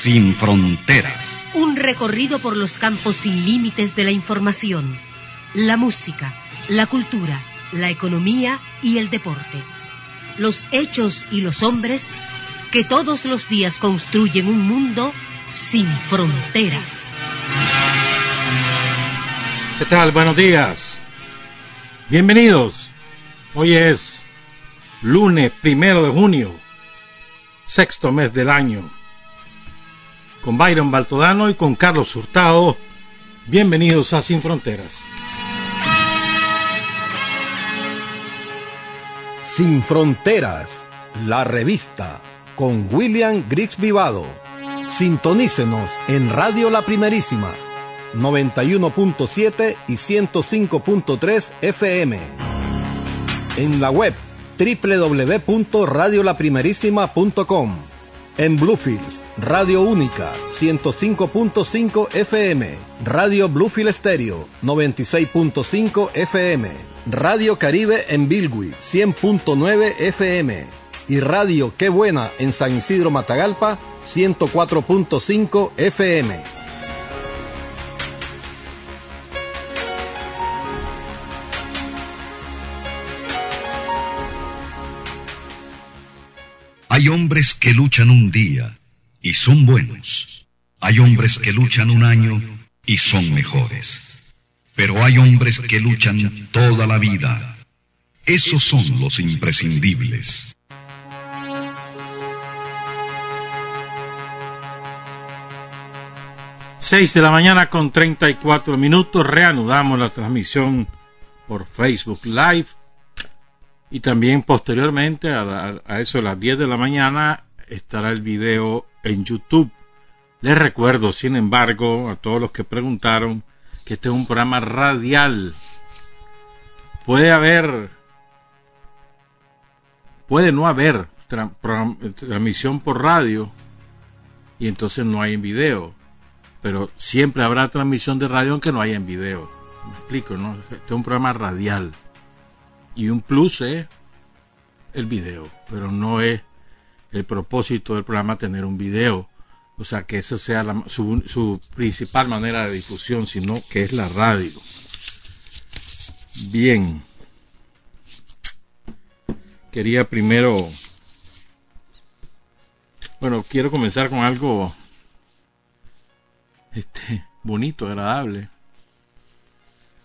Sin fronteras. Un recorrido por los campos sin límites de la información, la música, la cultura, la economía y el deporte. Los hechos y los hombres que todos los días construyen un mundo sin fronteras. ¿Qué tal? Buenos días. Bienvenidos. Hoy es lunes primero de junio, sexto mes del año. Con Byron Baltodano y con Carlos Hurtado. Bienvenidos a Sin Fronteras. Sin Fronteras, la revista, con William Griggs Vivado. Sintonícenos en Radio La Primerísima, 91.7 y 105.3 FM. En la web www.radiolaprimerísima.com. En Bluefields, Radio Única, 105.5 FM. Radio Bluefield Stereo, 96.5 FM. Radio Caribe en Bilwi, 100.9 FM. Y Radio Qué Buena en San Isidro Matagalpa, 104.5 FM. Hay hombres que luchan un día y son buenos. Hay hombres que luchan un año y son mejores. Pero hay hombres que luchan toda la vida. Esos son los imprescindibles. Seis de la mañana con 34 minutos. Reanudamos la transmisión por Facebook Live. Y también posteriormente, a, la- a eso de las 10 de la mañana, estará el video en YouTube. Les recuerdo, sin embargo, a todos los que preguntaron, que este es un programa radial. Puede haber, puede no haber transmisión por radio y entonces no hay en video. Pero siempre habrá transmisión de radio aunque no haya en video. Me explico, ¿no? Este es un programa radial. Y un plus es el video, pero no es el propósito del programa tener un video. O sea, que esa sea la- su, su principal manera de difusión, sino que es la radio. Bien. Quería primero... Bueno, quiero comenzar con algo este, bonito, agradable.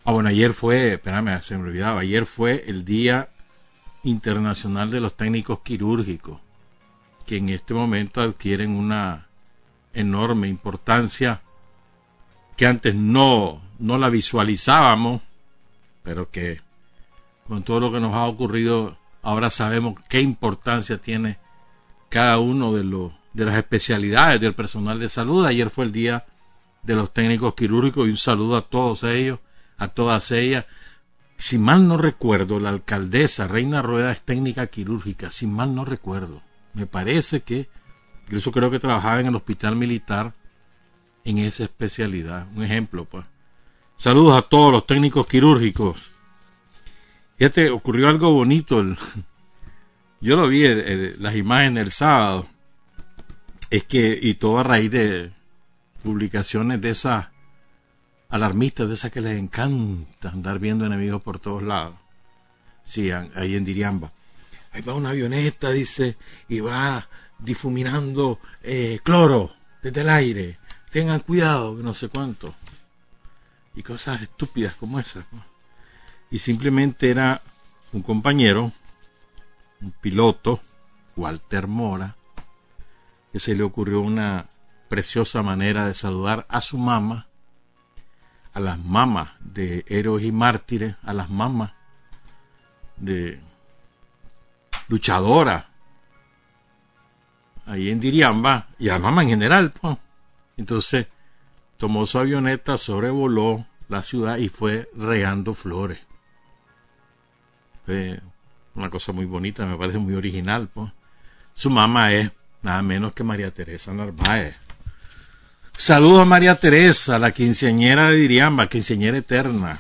Ah, bueno, ayer fue, espérame, se me olvidaba, ayer fue el Día Internacional de los Técnicos Quirúrgicos, que en este momento adquieren una enorme importancia que antes no, no la visualizábamos, pero que con todo lo que nos ha ocurrido ahora sabemos qué importancia tiene cada uno de, los, de las especialidades del personal de salud. Ayer fue el Día de los Técnicos Quirúrgicos y un saludo a todos ellos a todas ellas. Si mal no recuerdo, la alcaldesa Reina Rueda es técnica quirúrgica, si mal no recuerdo. Me parece que, incluso creo que trabajaba en el hospital militar en esa especialidad. Un ejemplo, pues. Saludos a todos los técnicos quirúrgicos. Fíjate, ocurrió algo bonito. yo lo vi, las imágenes el sábado. Es que, y todo a raíz de publicaciones de esas alarmistas de esas que les encanta andar viendo enemigos por todos lados. Sí, ahí en Diriamba. Ahí va una avioneta, dice, y va difuminando eh, cloro desde el aire. Tengan cuidado, que no sé cuánto. Y cosas estúpidas como esas. Y simplemente era un compañero, un piloto, Walter Mora, que se le ocurrió una preciosa manera de saludar a su mamá a las mamás de héroes y mártires, a las mamás de luchadoras, ahí en Diriamba, y a las mamás en general, pues, Entonces tomó su avioneta, sobrevoló la ciudad y fue regando flores. Fue una cosa muy bonita, me parece muy original. Pues. Su mamá es nada menos que María Teresa Narváez. Saludos a María Teresa, la quinceañera de Diriamba, quinceañera eterna.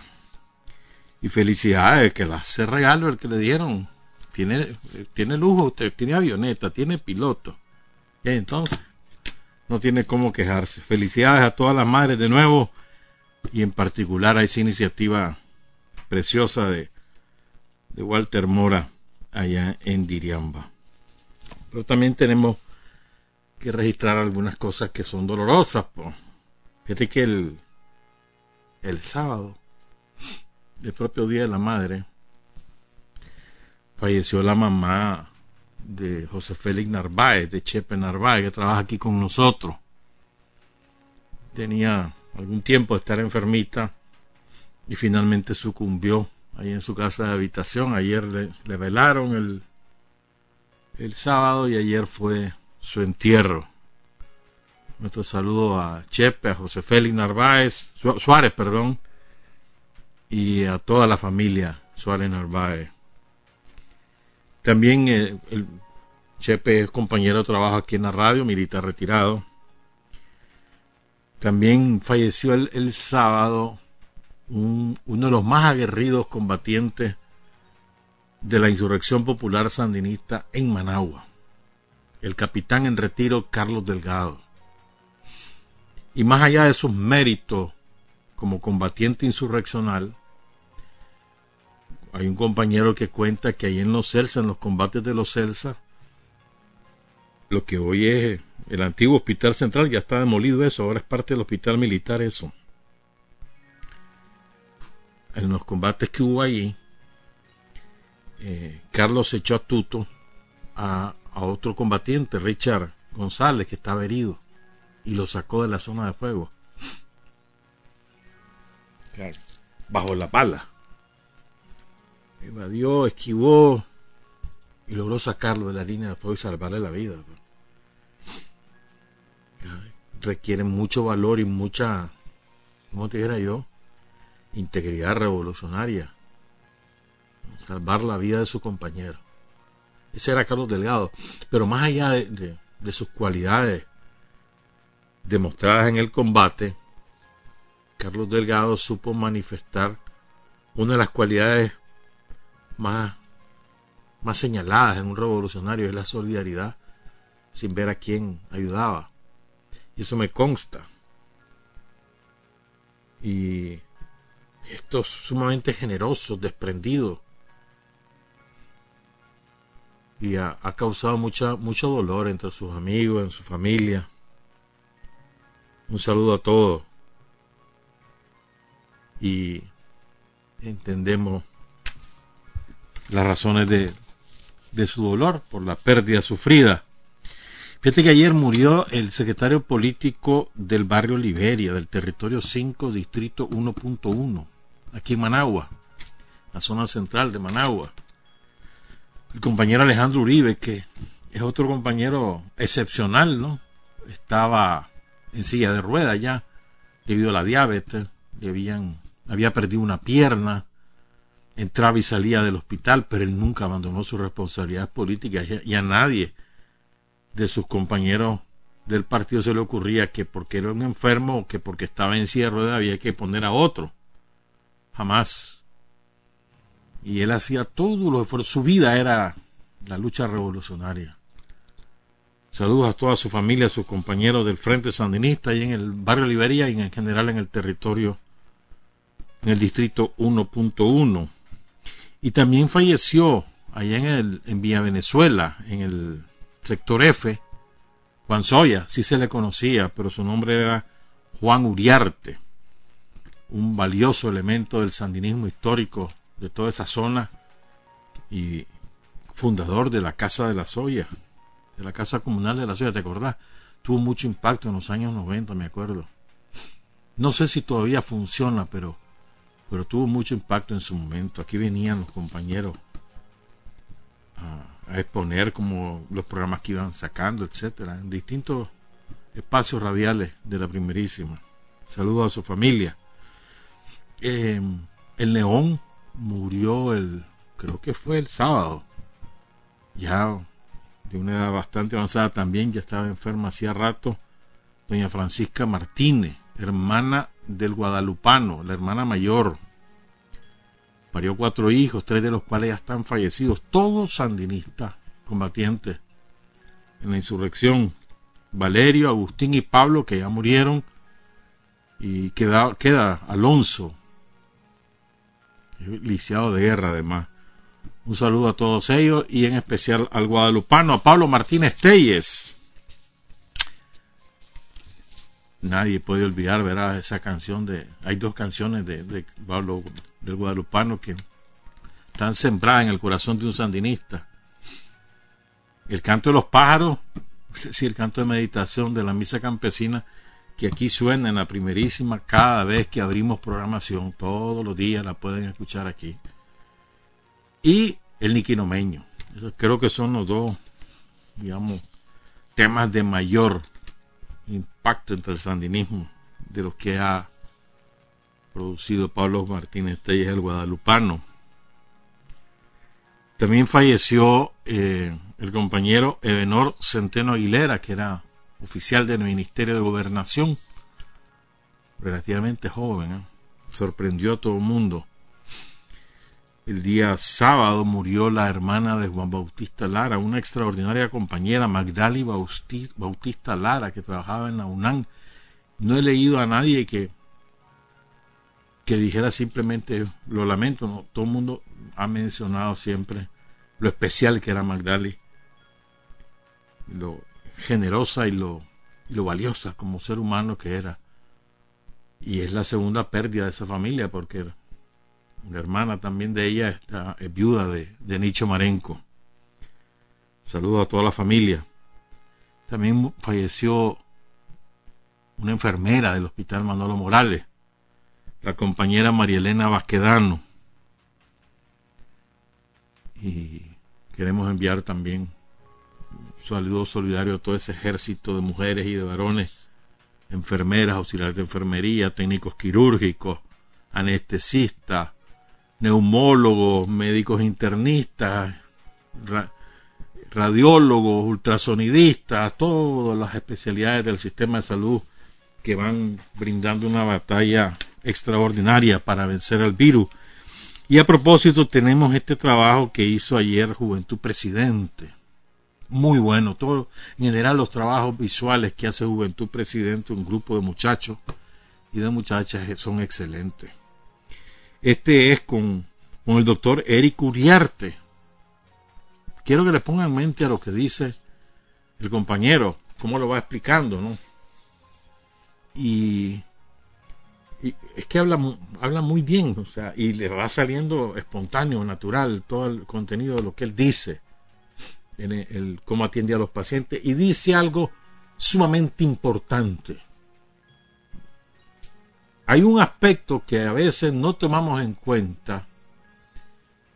Y felicidades, que la hace regalo el que le dieron. Tiene, tiene lujo usted, tiene avioneta, tiene piloto. Entonces, no tiene cómo quejarse. Felicidades a todas las madres de nuevo y en particular a esa iniciativa preciosa de, de Walter Mora allá en Diriamba. Pero también tenemos que registrar algunas cosas que son dolorosas. Fíjate que el, el sábado, el propio Día de la Madre, falleció la mamá de José Félix Narváez, de Chepe Narváez, que trabaja aquí con nosotros. Tenía algún tiempo de estar enfermita y finalmente sucumbió ahí en su casa de habitación. Ayer le, velaron el, el sábado y ayer fue su entierro. Nuestro saludo a Chepe, a José Félix Narváez, Suárez, perdón, y a toda la familia Suárez Narváez. También eh, el Chepe es compañero de trabajo aquí en la radio, militar retirado. También falleció el, sábado uno de los más aguerridos combatientes de la insurrección popular sandinista en Managua, el capitán en retiro Carlos Delgado. Y más allá de sus méritos como combatiente insurreccional, hay un compañero que cuenta que ahí en los Celsa, en los combates de los Celsa, lo que hoy es el antiguo hospital central, ya está demolido eso, ahora es parte del hospital militar eso. En los combates que hubo allí, eh, Carlos echó a tuto a, otro combatiente, Richard González, que estaba herido, y lo sacó de la zona de fuego. Bajo la pala evadió, esquivó y logró sacarlo de la línea de fuego y salvarle la vida. Requiere mucho valor y mucha, como te dijera yo, integridad revolucionaria. Salvar la vida de su compañero. Ese era Carlos Delgado. Pero más allá de, sus cualidades demostradas en el combate, Carlos Delgado supo manifestar una de las cualidades más, más señaladas en un revolucionario es la solidaridad sin ver a quién ayudaba. Y eso me consta. Y esto es sumamente generoso, desprendido. Ha, causado mucha, mucho dolor entre sus amigos, en su familia. Un saludo a todos. Y entendemos las razones de, de su dolor por la pérdida sufrida. Fíjate que ayer murió el secretario político del barrio Liberia, del territorio 5, distrito 1.1, aquí en Managua, la zona central de Managua. El compañero Alejandro Uribe, que es otro compañero excepcional, ¿no? Estaba en silla de ruedas ya, debido a la diabetes, le habían, había perdido una pierna, entraba y salía del hospital, pero él nunca abandonó sus responsabilidades políticas y a nadie de sus compañeros del partido se le ocurría que porque era un enfermo que porque estaba en silla de ruedas había que poner a otro. Jamás. Y él hacía todo lo que Su vida era la lucha revolucionaria. Saludos a toda su familia, a sus compañeros del Frente Sandinista y en el barrio Liberia y en general en el territorio, en el distrito 1.1. Y también falleció allá en, el, en Villa Venezuela, en el sector F, Juan Soya, sí se le conocía, pero su nombre era Juan Uriarte, un valioso elemento del sandinismo histórico de toda esa zona y fundador de la Casa de la Soya, de la Casa Comunal de la Soya, ¿te acordás? Tuvo mucho impacto en los años 90, me acuerdo. No sé si todavía funciona, pero pero tuvo mucho impacto en su momento. Aquí venían los compañeros a, exponer como los programas que iban sacando, etcétera, en distintos espacios radiales de la primerísima. Saludos a su familia. Eh, el león murió el, creo que fue el sábado, ya de una edad bastante avanzada también, ya estaba enferma hacía rato, doña Francisca Martínez, hermana del guadalupano, la hermana mayor. Parió cuatro hijos, tres de los cuales ya están fallecidos, todos sandinistas, combatientes en la insurrección. Valerio, Agustín y Pablo, que ya murieron, y queda, queda Alonso, lisiado de guerra además. Un saludo a todos ellos y en especial al guadalupano, a Pablo Martínez Telles. Nadie puede olvidar, verá, esa canción de... Hay dos canciones de, Pablo del guadalupano que están sembradas en el corazón de un sandinista. El canto de los pájaros, es decir, el canto de meditación de la misa campesina, que aquí suena en la primerísima cada vez que abrimos programación, todos los días la pueden escuchar aquí. Y el niquinomeño. Creo que son los dos, digamos, temas de mayor impacto entre el sandinismo de los que ha producido Pablo Martínez Telles el guadalupano. También falleció eh, el compañero Ebenor Centeno Aguilera, que era oficial del Ministerio de Gobernación, relativamente joven, ¿eh? sorprendió a todo el mundo. El día sábado murió la hermana de Juan Bautista Lara, una extraordinaria compañera, Magdali Bautista Lara, que trabajaba en la UNAM. No he leído a nadie que, que dijera simplemente lo lamento, todo el mundo ha mencionado siempre lo especial que era Magdali, lo generosa y lo, lo valiosa como ser humano que era. Y es la segunda pérdida de esa familia porque la hermana también de ella está, es viuda de, de Nicho Marenco. Saludo a toda la familia. También falleció una enfermera del Hospital Manolo Morales, la compañera Marielena Vasquedano. Y queremos enviar también saludo solidario a todo ese ejército de mujeres y de varones, enfermeras, auxiliares de enfermería, técnicos quirúrgicos, anestesistas, neumólogos, médicos internistas, radiólogos, ultrasonidistas, todas las especialidades del sistema de salud que van brindando una batalla extraordinaria para vencer al virus. Y a propósito tenemos este trabajo que hizo ayer Juventud Presidente, muy bueno. Todo, en general, los trabajos visuales que hace Juventud Presidente, un grupo de muchachos y de muchachas son excelentes. Este es con, con el doctor Eric Uriarte. Quiero que le pongan en mente a lo que dice el compañero, cómo lo va explicando, ¿no? Y, y, es que habla, habla muy bien, o sea, y le va saliendo espontáneo, natural, todo el contenido de lo que él dice en el, cómo atiende a los pacientes y dice algo sumamente importante. Hay un aspecto que a veces no tomamos en cuenta,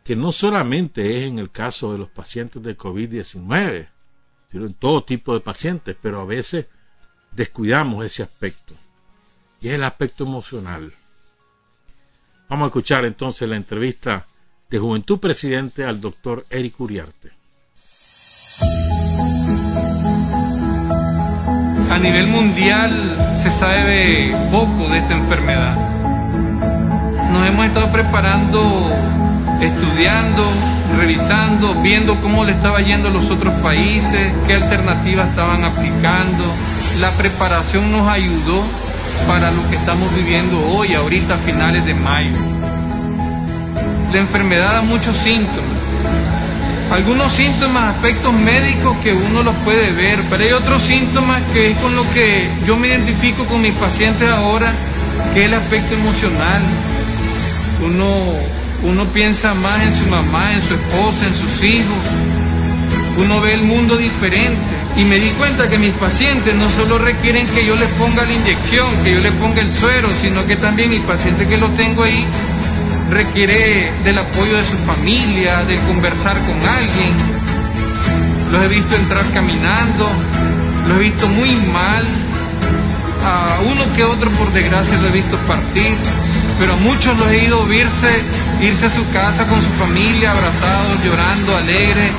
que no solamente es en el caso de los pacientes de COVID-19, sino en todo tipo de pacientes, pero a veces descuidamos ese aspecto, y es el aspecto emocional. Vamos a escuchar entonces la entrevista de Juventud Presidente al doctor Eric Uriarte. A nivel mundial se sabe poco de esta enfermedad. Nos hemos estado preparando, estudiando, revisando, viendo cómo le estaba yendo a los otros países, qué alternativas estaban aplicando. La preparación nos ayudó para lo que estamos viviendo hoy, ahorita a finales de mayo. La enfermedad da muchos síntomas algunos síntomas, aspectos médicos que uno los puede ver, pero hay otros síntomas que es con lo que yo me identifico con mis pacientes ahora, que es el aspecto emocional. Uno, uno piensa más en su mamá, en su esposa, en sus hijos. Uno ve el mundo diferente. Y me di cuenta que mis pacientes no solo requieren que yo les ponga la inyección, que yo les ponga el suero, sino que también mis pacientes que lo tengo ahí requiere del apoyo de su familia, de conversar con alguien. Los he visto entrar caminando, los he visto muy mal, a uno que otro por desgracia lo he visto partir, pero a muchos los he ido irse, irse a su casa con su familia, abrazados, llorando, alegres.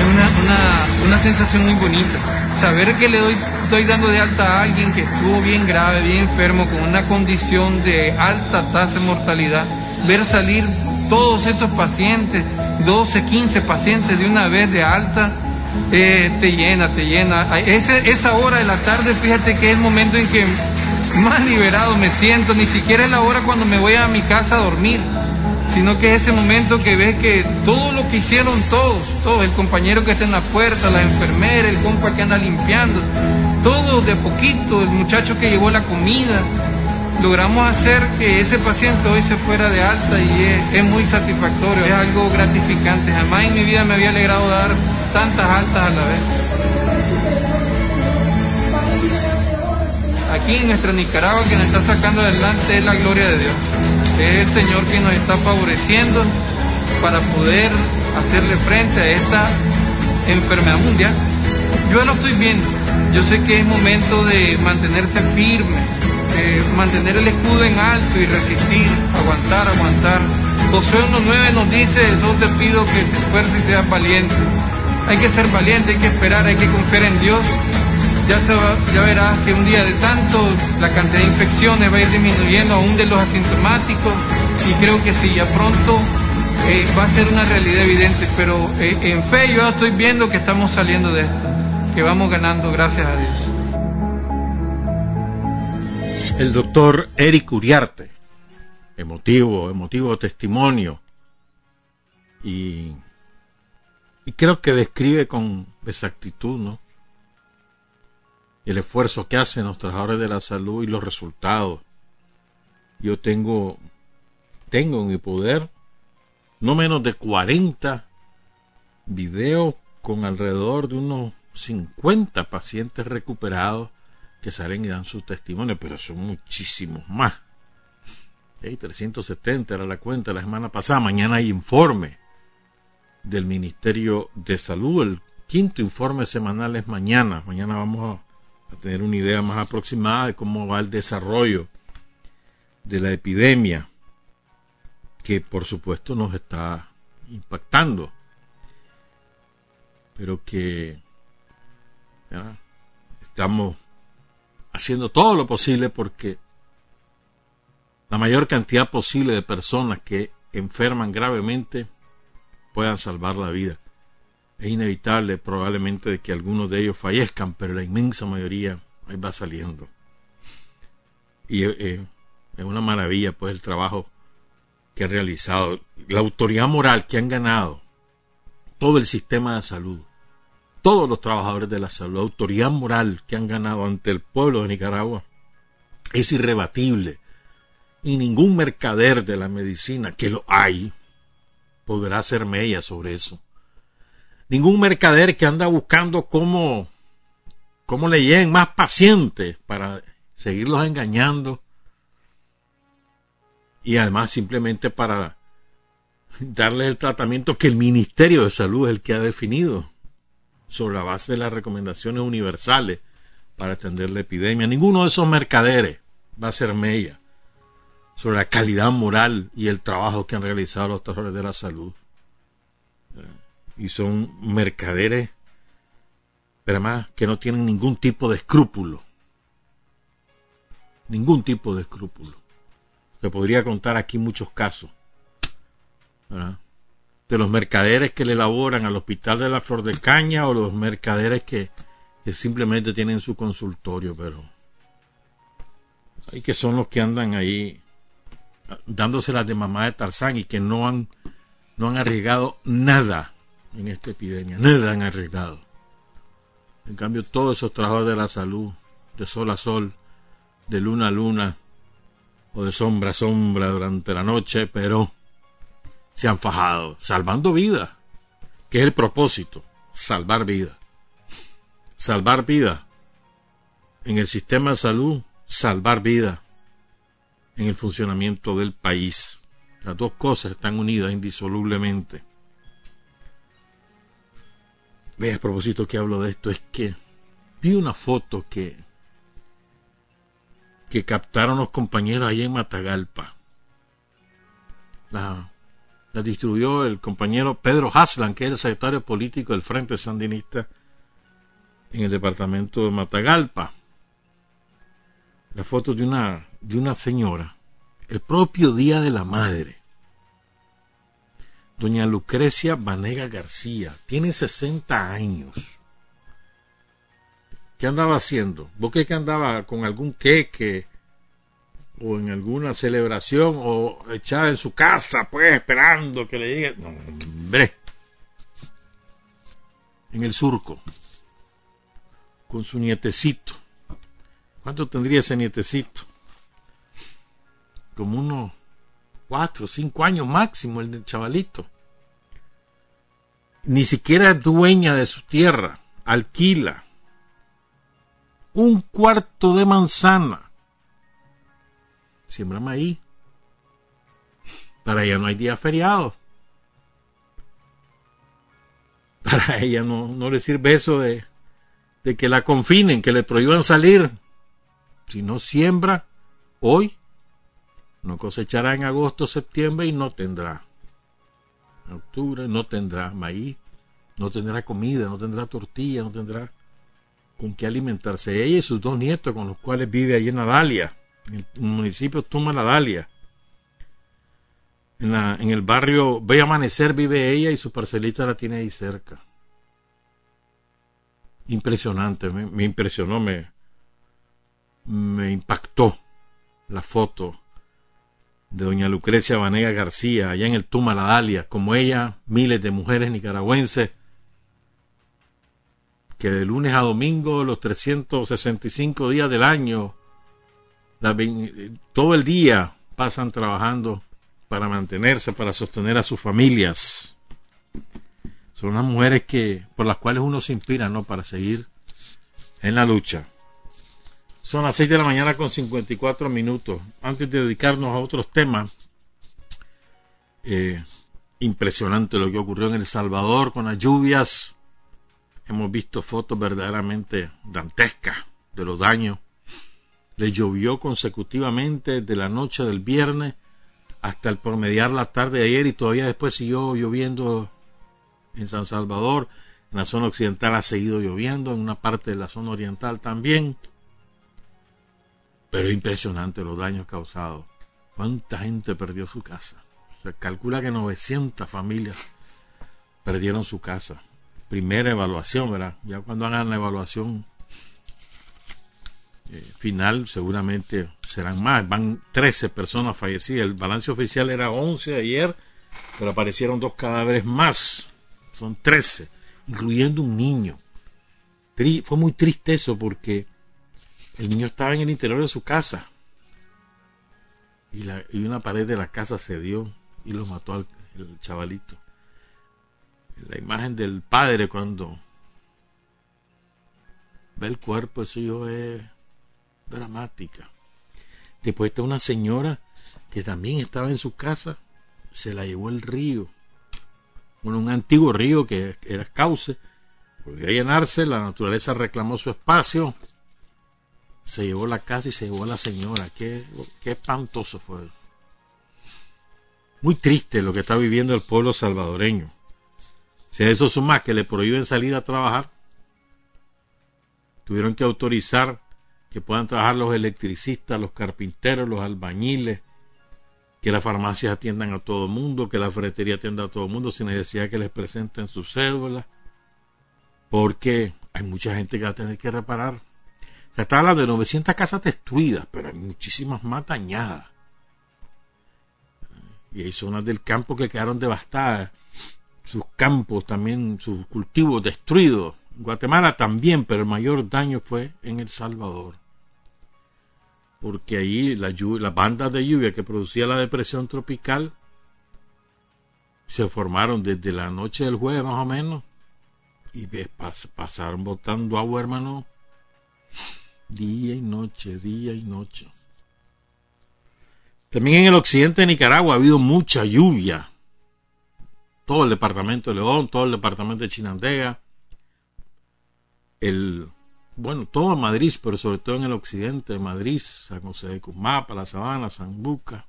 Es una, una sensación muy bonita. Saber que le doy, estoy dando de alta a alguien que estuvo bien grave, bien enfermo, con una condición de alta tasa de mortalidad, ver salir todos esos pacientes, 12, 15 pacientes de una vez de alta, eh, te llena, te llena. Ese, esa hora de la tarde, fíjate que es el momento en que más liberado me siento, ni siquiera es la hora cuando me voy a mi casa a dormir, sino que es ese momento que ves que todo lo que hicieron todos, todos, el compañero que está en la puerta, la enfermera, el compa que anda limpiando, todo de poquito, el muchacho que llevó la comida, logramos hacer que ese paciente hoy se fuera de alta y es, muy satisfactorio, es algo gratificante. Jamás en mi vida me había alegrado dar tantas altas a la vez. Aquí en nuestra Nicaragua que nos está sacando adelante es la gloria de Dios. Es el Señor que nos está favoreciendo para poder hacerle frente a esta enfermedad mundial. Yo lo estoy viendo. Yo sé que es momento de mantenerse firme, mantener el escudo en alto y resistir, aguantar, aguantar. Josué 1.9 nos dice, eso te pido que te esfuerces y seas valiente. Hay que ser valiente, hay que esperar, hay que confiar en Dios. Ya, se ya verás que un día de tanto la cantidad de infecciones va a ir disminuyendo aún de los asintomáticos y creo que sí, ya pronto eh, va a ser una realidad evidente, pero eh, en fe yo estoy viendo que estamos saliendo de esto, que vamos ganando gracias a Dios el doctor Eric Uriarte. Emotivo, emotivo testimonio. Y, y creo que describe con exactitud, ¿no? El esfuerzo que hacen los trabajadores de la salud y los resultados. Yo tengo, tengo en mi poder no menos de 40 videos con alrededor de unos 50 pacientes recuperados que salen y dan su testimonio, pero son muchísimos más. 370 era la cuenta la semana pasada. Mañana hay informe del Ministerio de Salud. El quinto informe semanal es mañana. Mañana vamos a, a tener una idea más aproximada de cómo va el desarrollo de la epidemia, que por supuesto nos está impactando, pero que estamos haciendo todo lo posible porque la mayor cantidad posible de personas que enferman gravemente puedan salvar la vida. Es inevitable probablemente de que algunos de ellos fallezcan, pero la inmensa mayoría ahí va saliendo. Y eh, es una maravilla pues el trabajo que ha realizado, la autoridad moral que han ganado todo el sistema de salud, todos los trabajadores de la salud, la autoridad moral que han ganado ante el pueblo de Nicaragua es irrebatible. Y ningún mercader de la medicina, que lo hay, podrá hacer mella sobre eso. Ningún mercader que anda buscando cómo, cómo le lleguen más pacientes para seguirlos engañando. Y además simplemente para darles el tratamiento que el Ministerio de Salud es el que ha definido sobre la base de las recomendaciones universales para atender la epidemia. Ninguno de esos mercaderes va a ser mella sobre la calidad moral y el trabajo que han realizado los trabajadores de la salud. Y son mercaderes, pero además que no tienen ningún tipo de escrúpulo. Ningún tipo de escrúpulo. Se podría contar aquí muchos casos. ¿verdad? de los mercaderes que le elaboran al hospital de la Flor de Caña o los mercaderes que, simplemente tienen su consultorio, pero hay que son los que andan ahí dándose las de mamá de Tarzán y que no han, no han arriesgado nada en esta epidemia, nada han arriesgado. En cambio, todos esos trabajos de la salud, de sol a sol, de luna a luna, o de sombra a sombra durante la noche, pero se han fajado, salvando vidas, que es el propósito, salvar vidas. Salvar vidas en el sistema de salud, salvar vidas en el funcionamiento del país. Las dos cosas están unidas indisolublemente. Ve, a propósito que hablo de esto, es que vi una foto que, que captaron los compañeros ahí en Matagalpa. La, distribuyó el compañero Pedro Haslan, que es el secretario político del Frente Sandinista en el departamento de Matagalpa. La foto de una, de una señora, el propio Día de la Madre. Doña Lucrecia Vanega García, tiene 60 años. ¿Qué andaba haciendo? ¿Vos qué que andaba con algún queque o en alguna celebración o echada en su casa, pues esperando que le diga, no, hombre, en el surco, con su nietecito. ¿Cuánto tendría ese nietecito? Como unos cuatro, cinco años máximo el chavalito. Ni siquiera es dueña de su tierra, alquila un cuarto de manzana. Siembra maíz. Para ella no hay día feriado. Para ella no, no le sirve eso de, de que la confinen, que le prohíban salir. Si no siembra hoy, no cosechará en agosto, septiembre y no tendrá. En octubre no tendrá maíz, no tendrá comida, no tendrá tortilla, no tendrá con qué alimentarse. Ella y sus dos nietos con los cuales vive allí en Adalia, en el municipio Tuma la Dalia. En, la, en el barrio Ve Amanecer vive ella y su parcelita la tiene ahí cerca. Impresionante, me, me impresionó, me, me impactó la foto de doña Lucrecia Vanega García, allá en el Tuma La Dalia, como ella, miles de mujeres nicaragüenses, que de lunes a domingo, los 365 días del año, todo el día pasan trabajando para mantenerse, para sostener a sus familias. Son unas mujeres que, por las cuales uno se inspira, ¿no? Para seguir en la lucha. Son las 6 de la mañana con 54 minutos. Antes de dedicarnos a otros temas, eh, impresionante lo que ocurrió en El Salvador con las lluvias. Hemos visto fotos verdaderamente dantescas de los daños. Le llovió consecutivamente de la noche del viernes hasta el promediar la tarde de ayer y todavía después siguió lloviendo en San Salvador. En la zona occidental ha seguido lloviendo, en una parte de la zona oriental también. Pero es impresionante los daños causados. ¿Cuánta gente perdió su casa? Se calcula que 900 familias perdieron su casa. Primera evaluación, ¿verdad? Ya cuando hagan la evaluación eh, final, seguramente serán más. Van 13 personas fallecidas. El balance oficial era 11 ayer, pero aparecieron dos cadáveres más. Son 13, incluyendo un niño. fue muy triste eso porque el niño estaba en el interior de su casa y, una pared de la casa cedió y lo mató al el chavalito. La imagen del padre cuando ve el cuerpo, eso es dramática. Después está una señora que también estaba en su casa, se la llevó el río, bueno, un antiguo río que era cauce, volvió a llenarse, la naturaleza reclamó su espacio, se llevó la casa y se llevó a la señora. Qué, qué espantoso fue. Muy triste lo que está viviendo el pueblo salvadoreño. Si a eso suma que le prohíben salir a trabajar, tuvieron que autorizar que puedan trabajar los electricistas, los carpinteros, los albañiles, que las farmacias atiendan a todo el mundo, que la ferretería atienda a todo el mundo sin necesidad que les presenten sus cédulas, porque hay mucha gente que va a tener que reparar se está de 900 casas destruidas, pero hay muchísimas más dañadas. Y hay zonas del campo que quedaron devastadas. Sus campos también, sus cultivos destruidos. Guatemala también, pero el mayor daño fue en El Salvador. Porque ahí la las bandas de lluvia que producía la depresión tropical se formaron desde la noche del jueves más o menos y pasaron botando agua, hermano, día y noche, día y noche. También en el occidente de Nicaragua ha habido mucha lluvia. Todo el departamento de León, todo el departamento de Chinandega, el bueno, todo Madrid, pero sobre todo en el occidente de Madrid, San José de Cumapa, La Sabana, San Buca,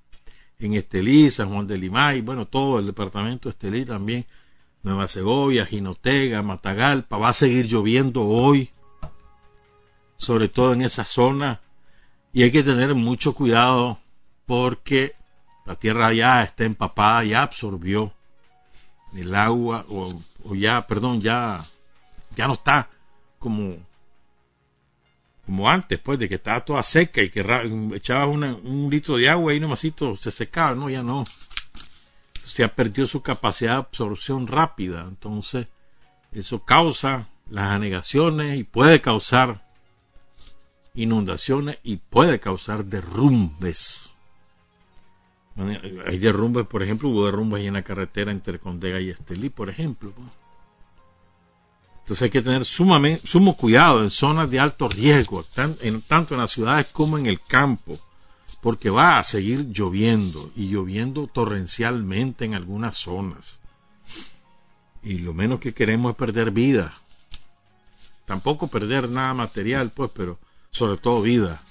en Estelí, San Juan de Limay, bueno, todo el departamento de Estelí también, Nueva Segovia, Jinotega, Matagalpa, va a seguir lloviendo hoy, sobre todo en esa zona, y hay que tener mucho cuidado porque la tierra ya está empapada, ya absorbió el agua, o, ya, perdón, ya, ya no está como como antes, pues, de que estaba toda seca y que echabas un litro de agua y nomasito se secaba, no, ya no. Se ha perdido su capacidad de absorción rápida, entonces eso causa las anegaciones y puede causar inundaciones y puede causar derrumbes. Hay derrumbes, por ejemplo, hubo derrumbes en la carretera entre Condega y Estelí, por ejemplo. Entonces hay que tener sumamente, sumo cuidado en zonas de alto riesgo, tanto en las ciudades como en el campo, porque va a seguir lloviendo y lloviendo torrencialmente en algunas zonas. Y lo menos que queremos es perder vida. Tampoco perder nada material, pues, pero sobre todo vida.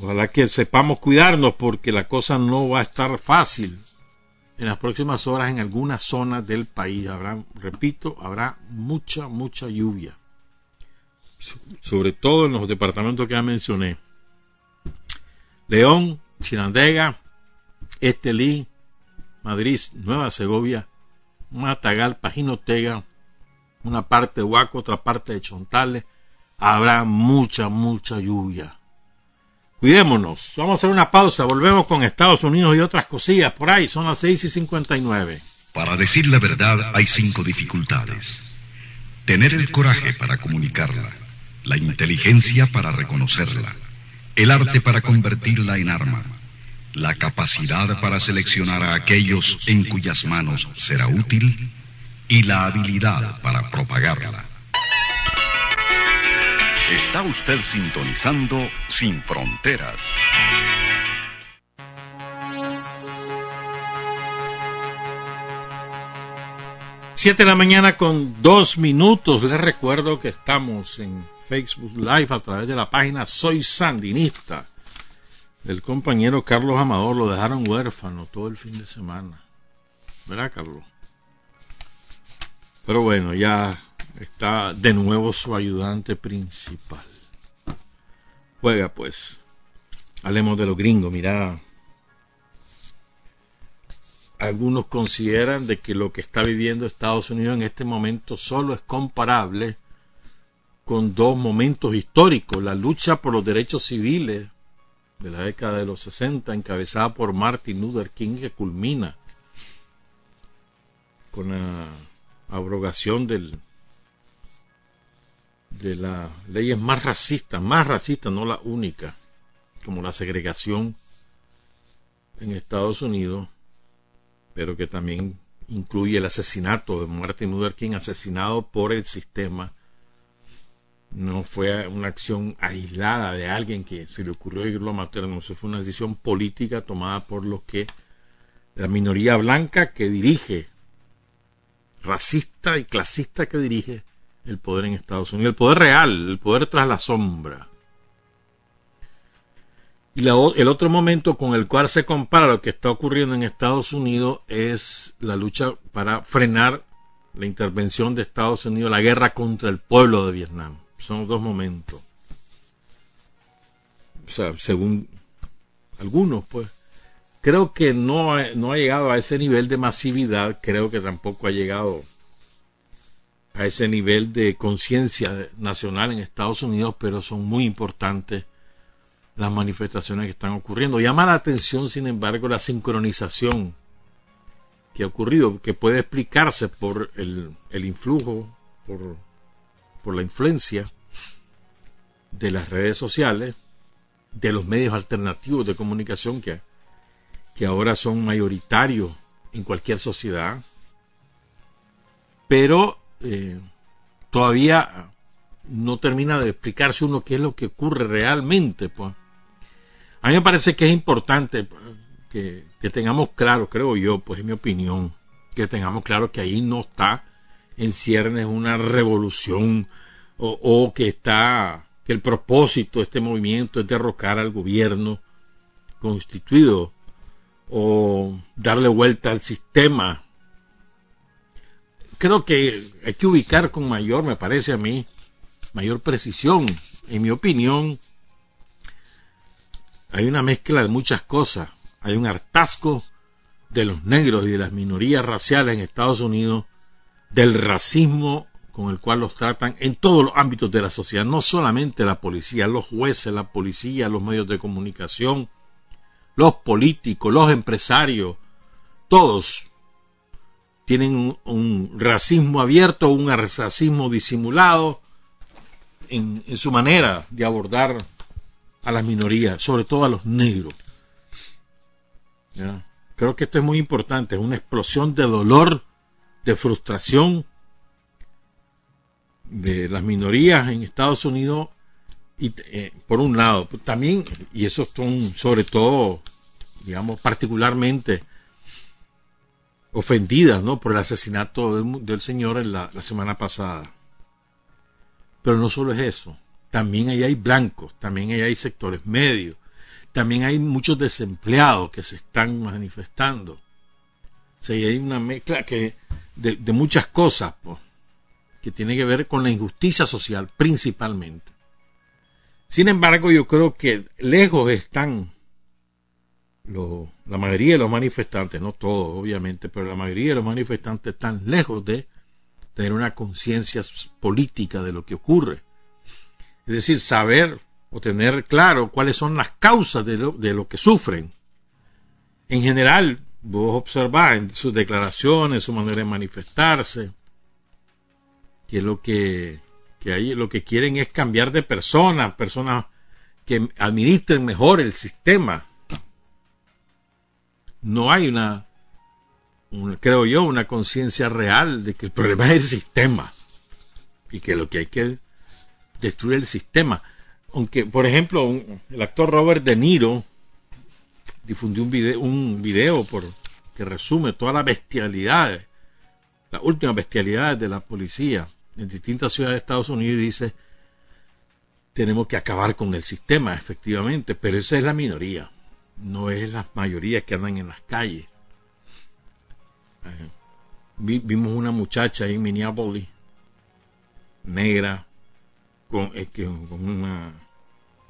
Ojalá que sepamos cuidarnos porque la cosa no va a estar fácil en las próximas horas en algunas zonas del país. Habrá, repito, habrá mucha, mucha lluvia. Sobre todo en los departamentos que ya mencioné. León, Chinandega, Estelí, Madrid, Nueva Segovia, Matagalpa, Jinotega, una parte de Huaco, otra parte de Chontales. Habrá mucha, mucha lluvia. Cuidémonos. Vamos a hacer una pausa. Volvemos con Estados Unidos y otras cosillas por ahí. Son las 6 y 59. Para decir la verdad hay cinco dificultades. Tener el coraje para comunicarla, la inteligencia para reconocerla, el arte para convertirla en arma, la capacidad para seleccionar a aquellos en cuyas manos será útil y la habilidad para propagarla. Está usted sintonizando Sin Fronteras. Siete de la mañana con dos minutos. Les recuerdo que estamos en Facebook Live a través de la página Soy Sandinista. El compañero Carlos Amador lo dejaron huérfano todo el fin de semana. ¿Verdad, Carlos? Pero bueno, ya está de nuevo su ayudante principal. Juega pues. Hablemos de los gringos, mira. Algunos consideran de que lo que está viviendo Estados Unidos en este momento solo es comparable con dos momentos históricos, la lucha por los derechos civiles de la década de los 60 encabezada por Martin Luther King que culmina con la abrogación del de las leyes más racistas, más racistas, no la única, como la segregación en Estados Unidos, pero que también incluye el asesinato de Martin Luther King, asesinado por el sistema. No fue una acción aislada de alguien que se le ocurrió irlo a matar, no, fue una decisión política tomada por los que, la minoría blanca que dirige, racista y clasista que dirige el poder en Estados Unidos, el poder real, el poder tras la sombra. Y el otro momento con el cual se compara lo que está ocurriendo en Estados Unidos es la lucha para frenar la intervención de Estados Unidos, la guerra contra el pueblo de Vietnam. Son dos momentos. O sea, según algunos, pues. Creo que no no ha llegado a ese nivel de masividad, creo que tampoco ha llegado a ese nivel de conciencia nacional en Estados Unidos, pero son muy importantes las manifestaciones que están ocurriendo. Llama la atención, sin embargo, la sincronización que ha ocurrido, que puede explicarse por el, influjo, por, la influencia de las redes sociales, de los medios alternativos de comunicación que ahora son mayoritarios en cualquier sociedad, pero eh, todavía no termina de explicarse uno qué es lo que ocurre realmente. Pues. A mí me parece que es importante que, tengamos claro, creo yo, pues en mi opinión, que tengamos claro que ahí no está en ciernes una revolución o, que está, que el propósito de este movimiento es derrocar al gobierno constituido o darle vuelta al sistema. Creo que hay que ubicar con mayor, me parece a mí, mayor precisión. En mi opinión, hay una mezcla de muchas cosas. Hay un hartazgo de los negros y de las minorías raciales en Estados Unidos, del racismo con el cual los tratan en todos los ámbitos de la sociedad, no solamente la policía, los jueces, la policía, los medios de comunicación, los políticos, los empresarios, todos tienen un, racismo abierto, un racismo disimulado en, su manera de abordar a las minorías, sobre todo a los negros. Creo que esto es muy importante, es una explosión de dolor, de frustración de las minorías en Estados Unidos y eh, por un lado también y eso son sobre todo digamos particularmente ofendidas no por el asesinato del, señor en la, semana pasada. Pero no solo es eso también ahí hay blancos también ahí hay sectores medios también hay muchos desempleados que se están manifestando. O sea, hay una mezcla que de, de muchas cosas pues que tiene que ver con la injusticia social principalmente. Sin embargo, yo creo que lejos están la mayoría de los manifestantes, no todos obviamente, pero la mayoría de los manifestantes están lejos de tener una conciencia política de lo que ocurre. Es decir, saber o tener claro cuáles son las causas de lo, de lo que sufren. En general, vos observás en sus declaraciones, su manera de manifestarse, que lo que, que hay, lo que quieren es cambiar de personas, personas que administren mejor el sistema. No hay una, creo yo, una conciencia real de que el problema es el sistema y que lo que hay que destruir el sistema. Aunque, por ejemplo, el actor Robert De Niro difundió un video, un video por, que resume todas las bestialidades, las últimas bestialidades de la policía en distintas ciudades de Estados Unidos y dice, tenemos que acabar con el sistema, efectivamente, pero esa es la minoría, no es la mayoría que andan en las calles. Eh, vimos una muchacha en Minneapolis, negra, con, con, una,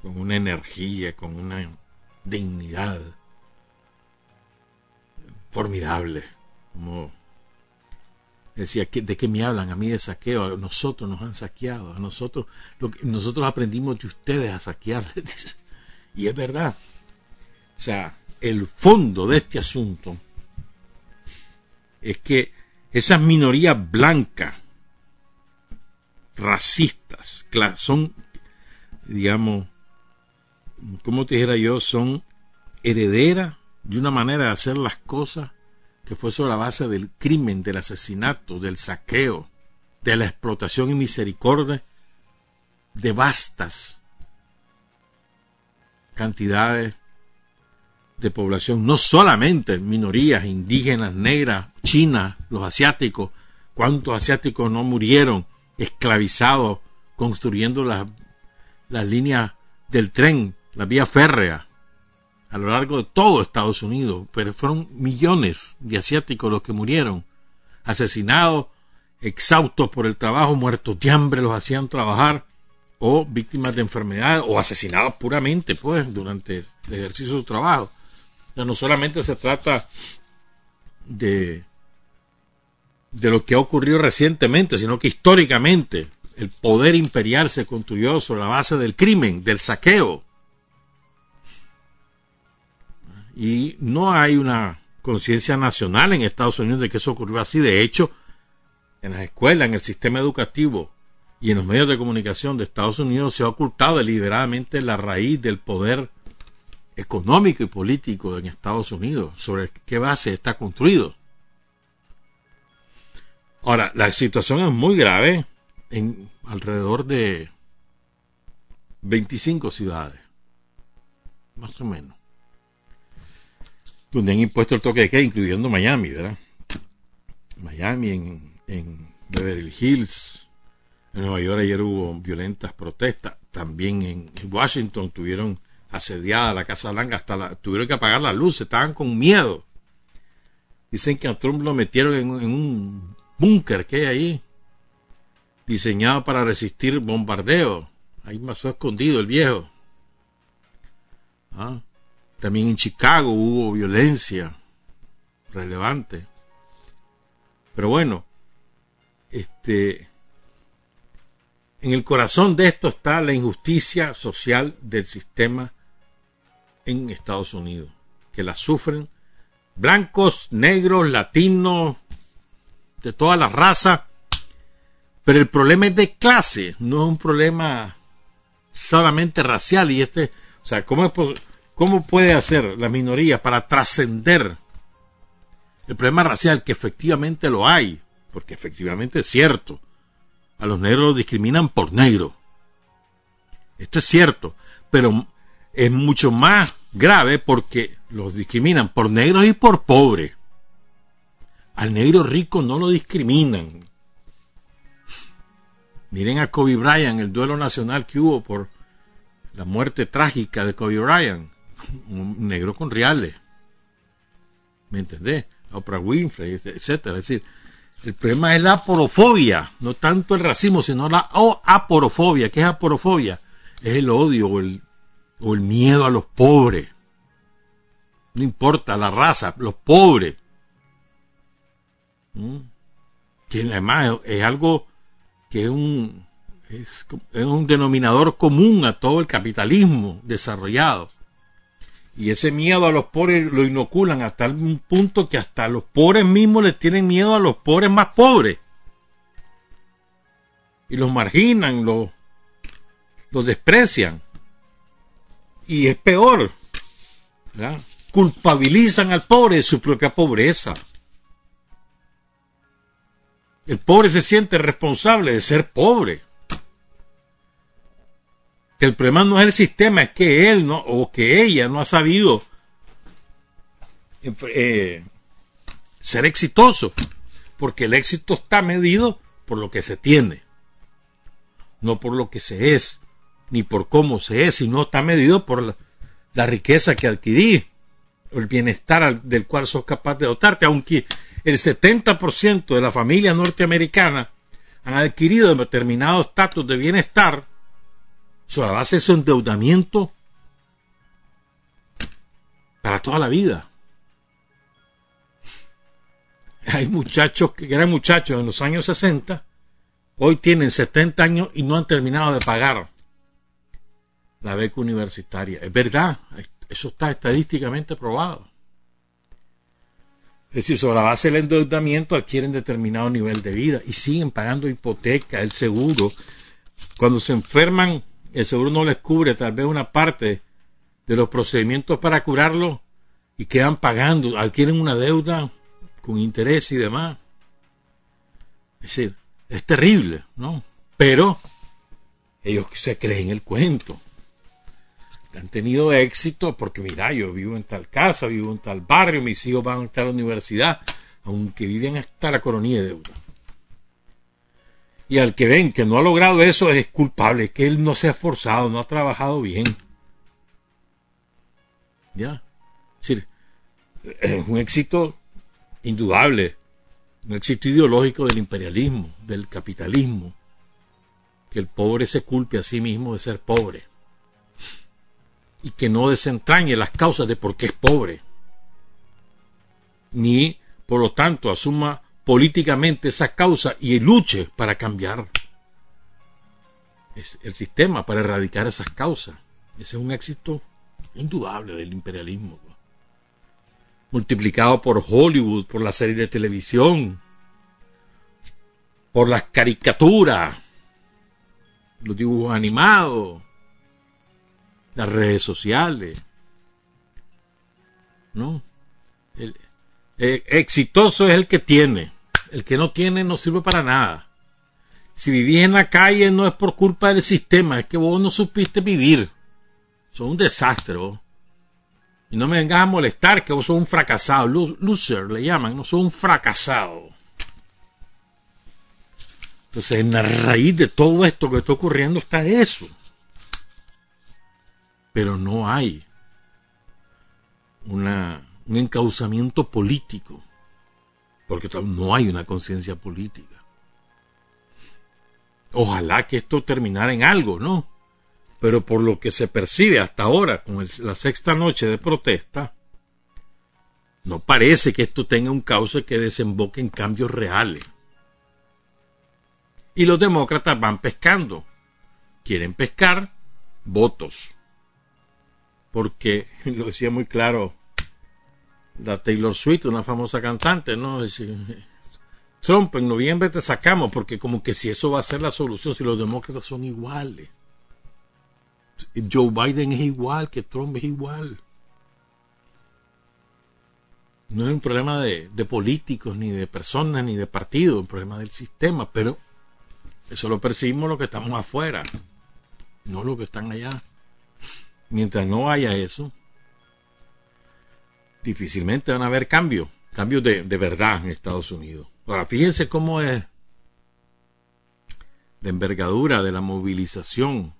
con una energía, con una dignidad formidable, como Decía, ¿de qué me hablan? A mí de saqueo. A nosotros nos han saqueado. A nosotros, lo que, nosotros aprendimos de ustedes a saquear. y es verdad. O sea, el fondo de este asunto es que esas minorías blancas, racistas, son, digamos, como te dijera yo, son herederas de una manera de hacer las cosas que fue sobre la base del crimen, del asesinato, del saqueo, de la explotación y misericordia de vastas cantidades de población, no solamente minorías indígenas, negras, chinas, los asiáticos, cuántos asiáticos no murieron esclavizados construyendo las, las líneas del tren, la vía férrea, a lo largo de todo Estados Unidos, pero fueron millones de asiáticos los que murieron, asesinados, exhaustos por el trabajo, muertos de hambre, los hacían trabajar, o víctimas de enfermedades, o asesinados puramente, pues, durante el ejercicio de su trabajo. No solamente se trata de, de lo que ha ocurrido recientemente, sino que históricamente el poder imperial se construyó sobre la base del crimen, del saqueo, y no hay una conciencia nacional en Estados Unidos de que eso ocurrió así. De hecho, en las escuelas, en el sistema educativo y en los medios de comunicación de Estados Unidos se ha ocultado deliberadamente la raíz del poder económico y político en Estados Unidos, sobre qué base está construido. Ahora, la situación es muy grave en alrededor de 25 ciudades, más o menos donde han impuesto el toque de queda, incluyendo Miami, ¿verdad? Miami, en, Beverly Hills, En Nueva York ayer hubo violentas protestas. También en Washington tuvieron asediada la Casa Blanca, hasta la, tuvieron que apagar la luz, estaban con miedo. Dicen que a Trump lo metieron en, un búnker que hay ahí, diseñado para resistir bombardeo. Ahí pasó escondido el viejo. ¿Ah? También en Chicago hubo violencia relevante. Pero bueno, este, en el corazón de esto está la injusticia social del sistema en Estados Unidos, que la sufren blancos, negros, latinos, de toda la raza. Pero el problema es de clase, no es un problema solamente racial. Y este, o sea, ¿cómo, cómo puede hacer la minoría para trascender el problema racial, que efectivamente lo hay, porque efectivamente es cierto. A los negros los discriminan por negro. Esto es cierto, pero es mucho más grave porque los discriminan por negros y por pobres. Al negro rico no lo discriminan. Miren a Kobe Bryant, el duelo nacional que hubo por la muerte trágica de Kobe Bryant. Un negro con reales. ¿Me entendés? Oprah Winfrey, etcétera. Es decir, el problema es la aporofobia, no tanto el racismo, sino la aporofobia. ¿Qué es aporofobia? Es el odio o el o el miedo a los pobres. No importa la raza, los pobres. ¿Mm? Que además es algo que es un, es, un denominador común a todo el capitalismo desarrollado. Y ese miedo a los pobres lo inoculan hasta un punto que hasta los pobres mismos les tienen miedo a los pobres más pobres. Y los marginan, los, los desprecian. Y es peor, culpabilizan al pobre de su propia pobreza. El pobre se siente responsable de ser pobre. El problema no es el sistema, es que él no, o que ella no ha sabido eh, ser exitoso. Porque el éxito está medido por lo que se tiene, no por lo que se es ni por cómo se es, sino está medido por la, riqueza que adquirí, el bienestar del cual sos capaz de dotarte, aunque el 70% de la familia norteamericana han adquirido determinado estatus de bienestar sobre la base de su endeudamiento para toda la vida. Hay muchachos que eran muchachos en los años 60, hoy tienen 70 años y no han terminado de pagar la beca universitaria. Es verdad, eso está estadísticamente probado. Es decir, sobre la base del endeudamiento adquieren determinado nivel de vida y siguen pagando hipoteca, el seguro. Cuando se enferman, el seguro no les cubre tal vez una parte de los procedimientos para curarlo y quedan pagando, adquieren una deuda con interés y demás. Es decir, es terrible, ¿no? Pero ellos se creen el cuento han tenido éxito porque mira, yo vivo en tal casa, vivo en tal barrio, mis hijos van a estar a la universidad, aunque viven hasta la coronilla de deuda. Y al que ven que no ha logrado eso es culpable, que él no se ha esforzado, no ha trabajado bien. ¿Ya? Decir, es un éxito indudable, un éxito ideológico del imperialismo, del capitalismo, que el pobre se culpe a sí mismo de ser pobre y que no desentrañe las causas de por qué es pobre, ni por lo tanto asuma políticamente esa causa y luche para cambiar el sistema, para erradicar esas causas. Ese es un éxito indudable del imperialismo, multiplicado por Hollywood, por la serie de televisión, por las caricaturas, los dibujos animados, las redes sociales. ¿No? El, exitoso es el que tiene. El que no tiene no sirve para nada. Si vivís en la calle no es por culpa del sistema, es que vos no supiste vivir. Sos un desastre. Y no me vengas a molestar que vos sos un fracasado. Loser le llaman, no sos un fracasado. Entonces, en la raíz de todo esto que está ocurriendo está eso. Pero no hay una, un encauzamiento político, porque no hay una conciencia política. Ojalá que esto terminara en algo, ¿no? Pero por lo que se percibe hasta ahora, con la sexta noche de protesta, no parece que esto tenga un cauce que desemboque en cambios reales. Y los demócratas van pescando. Quieren pescar votos. Porque, lo decía muy claro la Taylor Swift, una famosa cantante, ¿no? Trump, en noviembre te sacamos, porque como que si eso va a ser la solución, si los demócratas son iguales. Joe Biden es igual, que Trump es igual. No es un problema de, políticos, ni de personas, ni de partidos, es un problema del sistema, pero eso lo percibimos los que estamos afuera, no los que están allá. Mientras no haya eso, difícilmente van a haber cambios, cambios de, de verdad en Estados Unidos. Ahora, fíjense cómo es la envergadura de la movilización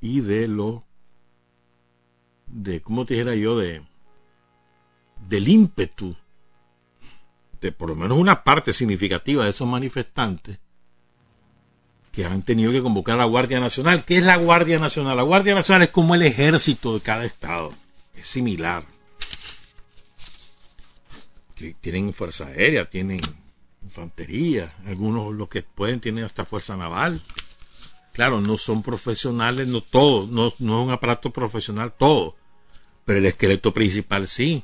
y de lo, de, ¿cómo te dijera yo? De, del ímpetu de por lo menos una parte significativa de esos manifestantes que han tenido que convocar a la Guardia Nacional. ¿Qué es la Guardia Nacional? La Guardia Nacional es como el ejército de cada estado. Es similar. Tienen fuerza aérea, tienen infantería, algunos los que pueden tienen hasta fuerza naval. Claro, no son profesionales, no todos, no, es un aparato profesional todo, pero el esqueleto principal sí.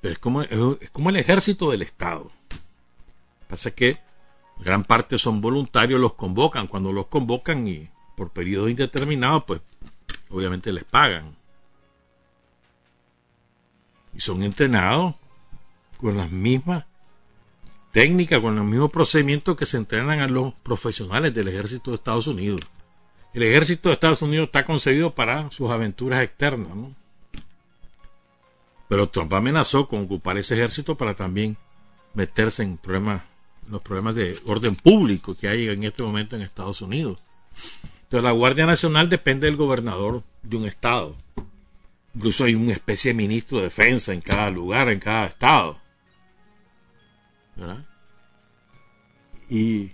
Pero es como, es como el ejército del Estado. Pasa que gran parte son voluntarios, los convocan. Cuando los convocan y por periodos indeterminados, pues obviamente les pagan. Y son entrenados con las mismas técnicas, con los mismos procedimientos que se entrenan a los profesionales del ejército de Estados Unidos. El ejército de Estados Unidos está concebido para sus aventuras externas, ¿no? Pero Trump amenazó con ocupar ese ejército para también meterse en problemas, los problemas de orden público que hay en este momento en Estados Unidos. Entonces la Guardia Nacional depende del gobernador de un estado. Incluso hay una especie de ministro de defensa en cada lugar, en cada estado. ¿verdad? Y,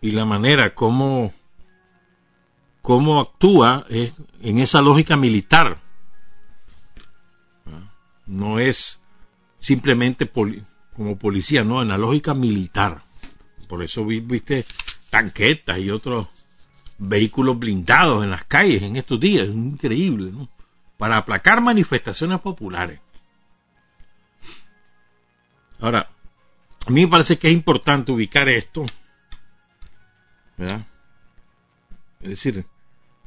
y la manera como, como actúa es en esa lógica militar. No es simplemente como policía, no, en la lógica militar. Por eso viste tanquetas y otros vehículos blindados en las calles en estos días. Es increíble, ¿no? Para aplacar manifestaciones populares. Ahora, a mí me parece que es importante ubicar esto, ¿verdad? Es decir,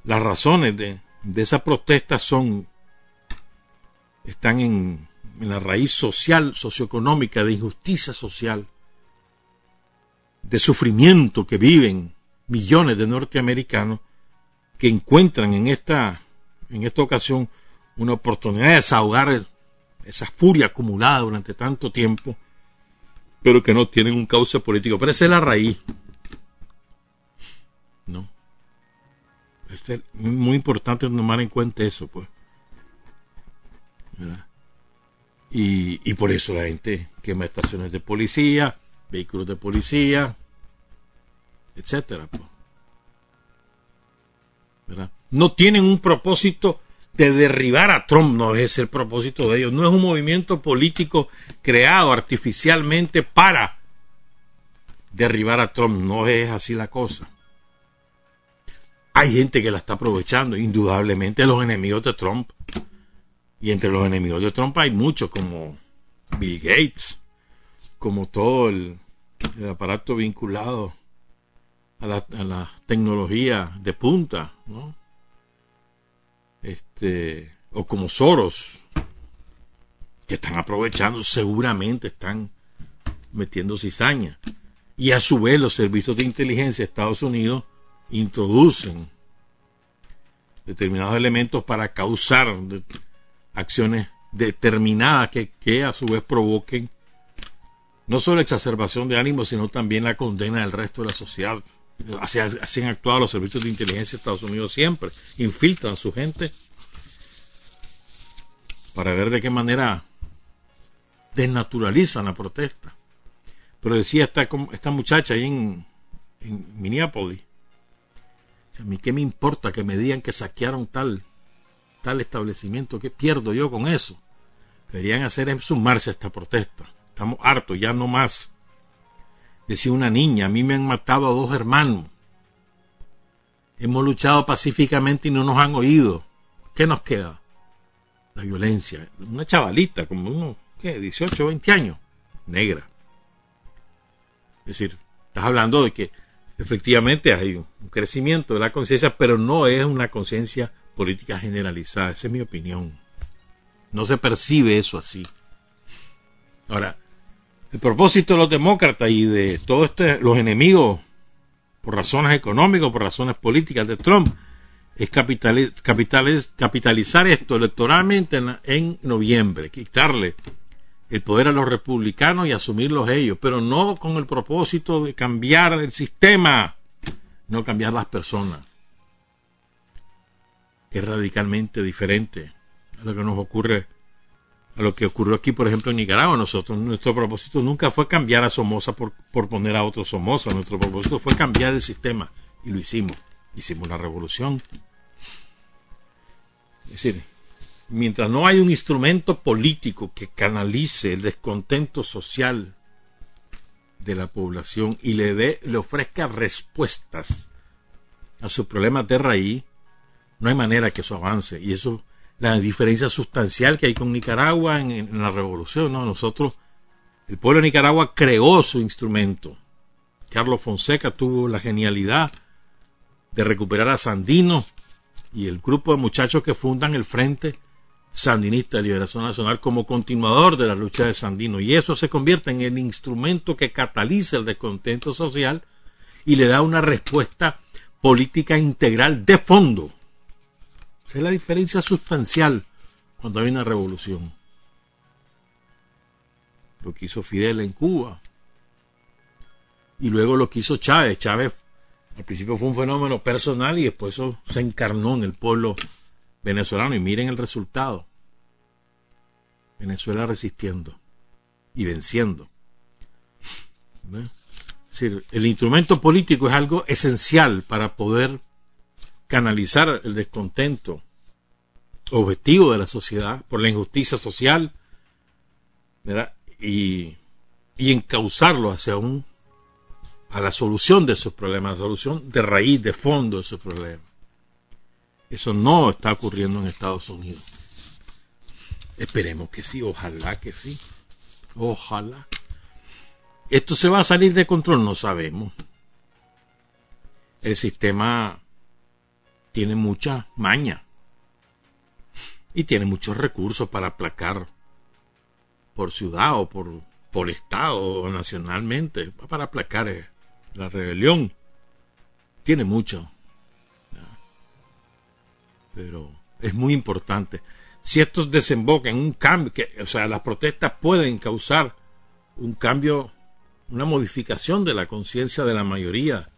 las razones de, de esa protesta son, están en, en la raíz social, socioeconómica, de injusticia social, de sufrimiento que viven millones de norteamericanos que encuentran en esta, en esta ocasión una oportunidad de desahogar esa furia acumulada durante tanto tiempo pero que no tienen un cauce político. Pero esa es la raíz. ¿No? es muy importante tomar en cuenta eso, pues. Y, por eso la gente quema estaciones de policía, vehículos de policía, etcétera, pues. No tienen un propósito de derribar a Trump, no es el propósito de ellos, no es un movimiento político creado artificialmente para derribar a Trump, no es así la cosa. Hay gente que la está aprovechando, indudablemente los enemigos de Trump. Y entre los enemigos de Trump hay muchos como Bill Gates, como todo el, aparato vinculado a la, a la tecnología de punta, ¿no? este, o como Soros, que están aprovechando, seguramente están metiendo cizaña. Y a su vez los servicios de inteligencia de Estados Unidos introducen determinados elementos para causar acciones determinadas que, que, a su vez provoquen no solo exacerbación de ánimo, sino también la condena del resto de la sociedad. Así, así han actuado los servicios de inteligencia de Estados Unidos siempre. Infiltran a su gente para ver de qué manera desnaturalizan la protesta. Pero decía esta, esta muchacha ahí en, en Minneapolis, a mí qué me importa que me digan que saquearon tal, tal establecimiento, ¿qué pierdo yo con eso? Querían hacer es sumarse a esta protesta. Estamos hartos, ya no más. Decía una niña, a mí me han matado a dos hermanos. Hemos luchado pacíficamente y no nos han oído. ¿Qué nos queda? La violencia. Una chavalita, como uno, ¿qué? 18, 20 años. Negra. Es decir, estás hablando de que efectivamente hay un crecimiento de la conciencia, pero no es una conciencia política generalizada. Esa es mi opinión. No se percibe eso así. Ahora, el propósito de los demócratas y de todos este, los enemigos por razones económicas, por razones políticas de Trump, es capitalizar esto electoralmente en, noviembre, quitarle el poder a los republicanos y asumirlos ellos, pero no con el propósito de cambiar el sistema, no cambiar las personas, es radicalmente diferente a lo que nos ocurre, a lo que ocurrió aquí, por ejemplo, en Nicaragua. Nosotros, nuestro propósito nunca fue cambiar a Somoza por, por poner a otro Somoza, nuestro propósito fue cambiar el sistema y lo hicimos. Hicimos la revolución. Es decir, mientras no hay un instrumento político que canalice el descontento social de la población y le dé, le ofrezca respuestas a sus problemas de raíz, no hay manera que eso avance. Y eso, la diferencia sustancial que hay con Nicaragua en, la revolución, ¿no? Nosotros, el pueblo de Nicaragua creó su instrumento. Carlos Fonseca tuvo la genialidad de recuperar a Sandino y el grupo de muchachos que fundan el Frente Sandinista de Liberación Nacional como continuador de la lucha de Sandino. Y eso se convierte en el instrumento que cataliza el descontento social y le da una respuesta política integral de fondo. Es la diferencia sustancial cuando hay una revolución. Lo que hizo Fidel en Cuba. Y luego lo que hizo Chávez. Chávez al principio fue un fenómeno personal y después eso se encarnó en el pueblo venezolano y miren el resultado. Venezuela resistiendo y venciendo. el instrumento político es algo esencial para poder canalizar el descontento objetivo de la sociedad por la injusticia social y, y encauzarlo hacia un a la solución de sus problemas, la solución de raíz, de fondo de sus problemas. Eso no está ocurriendo en Estados Unidos. Esperemos que sí, ojalá que sí. Ojalá. ¿Esto se va a salir de control? No sabemos. El sistema tiene mucha maña y tiene muchos recursos para aplacar por ciudad o por, por estado o nacionalmente, para aplacar la rebelión tiene mucho. Pero es muy importante. Si esto desemboca en un cambio, que, o sea, las protestas pueden causar un cambio, una modificación de la conciencia de la mayoría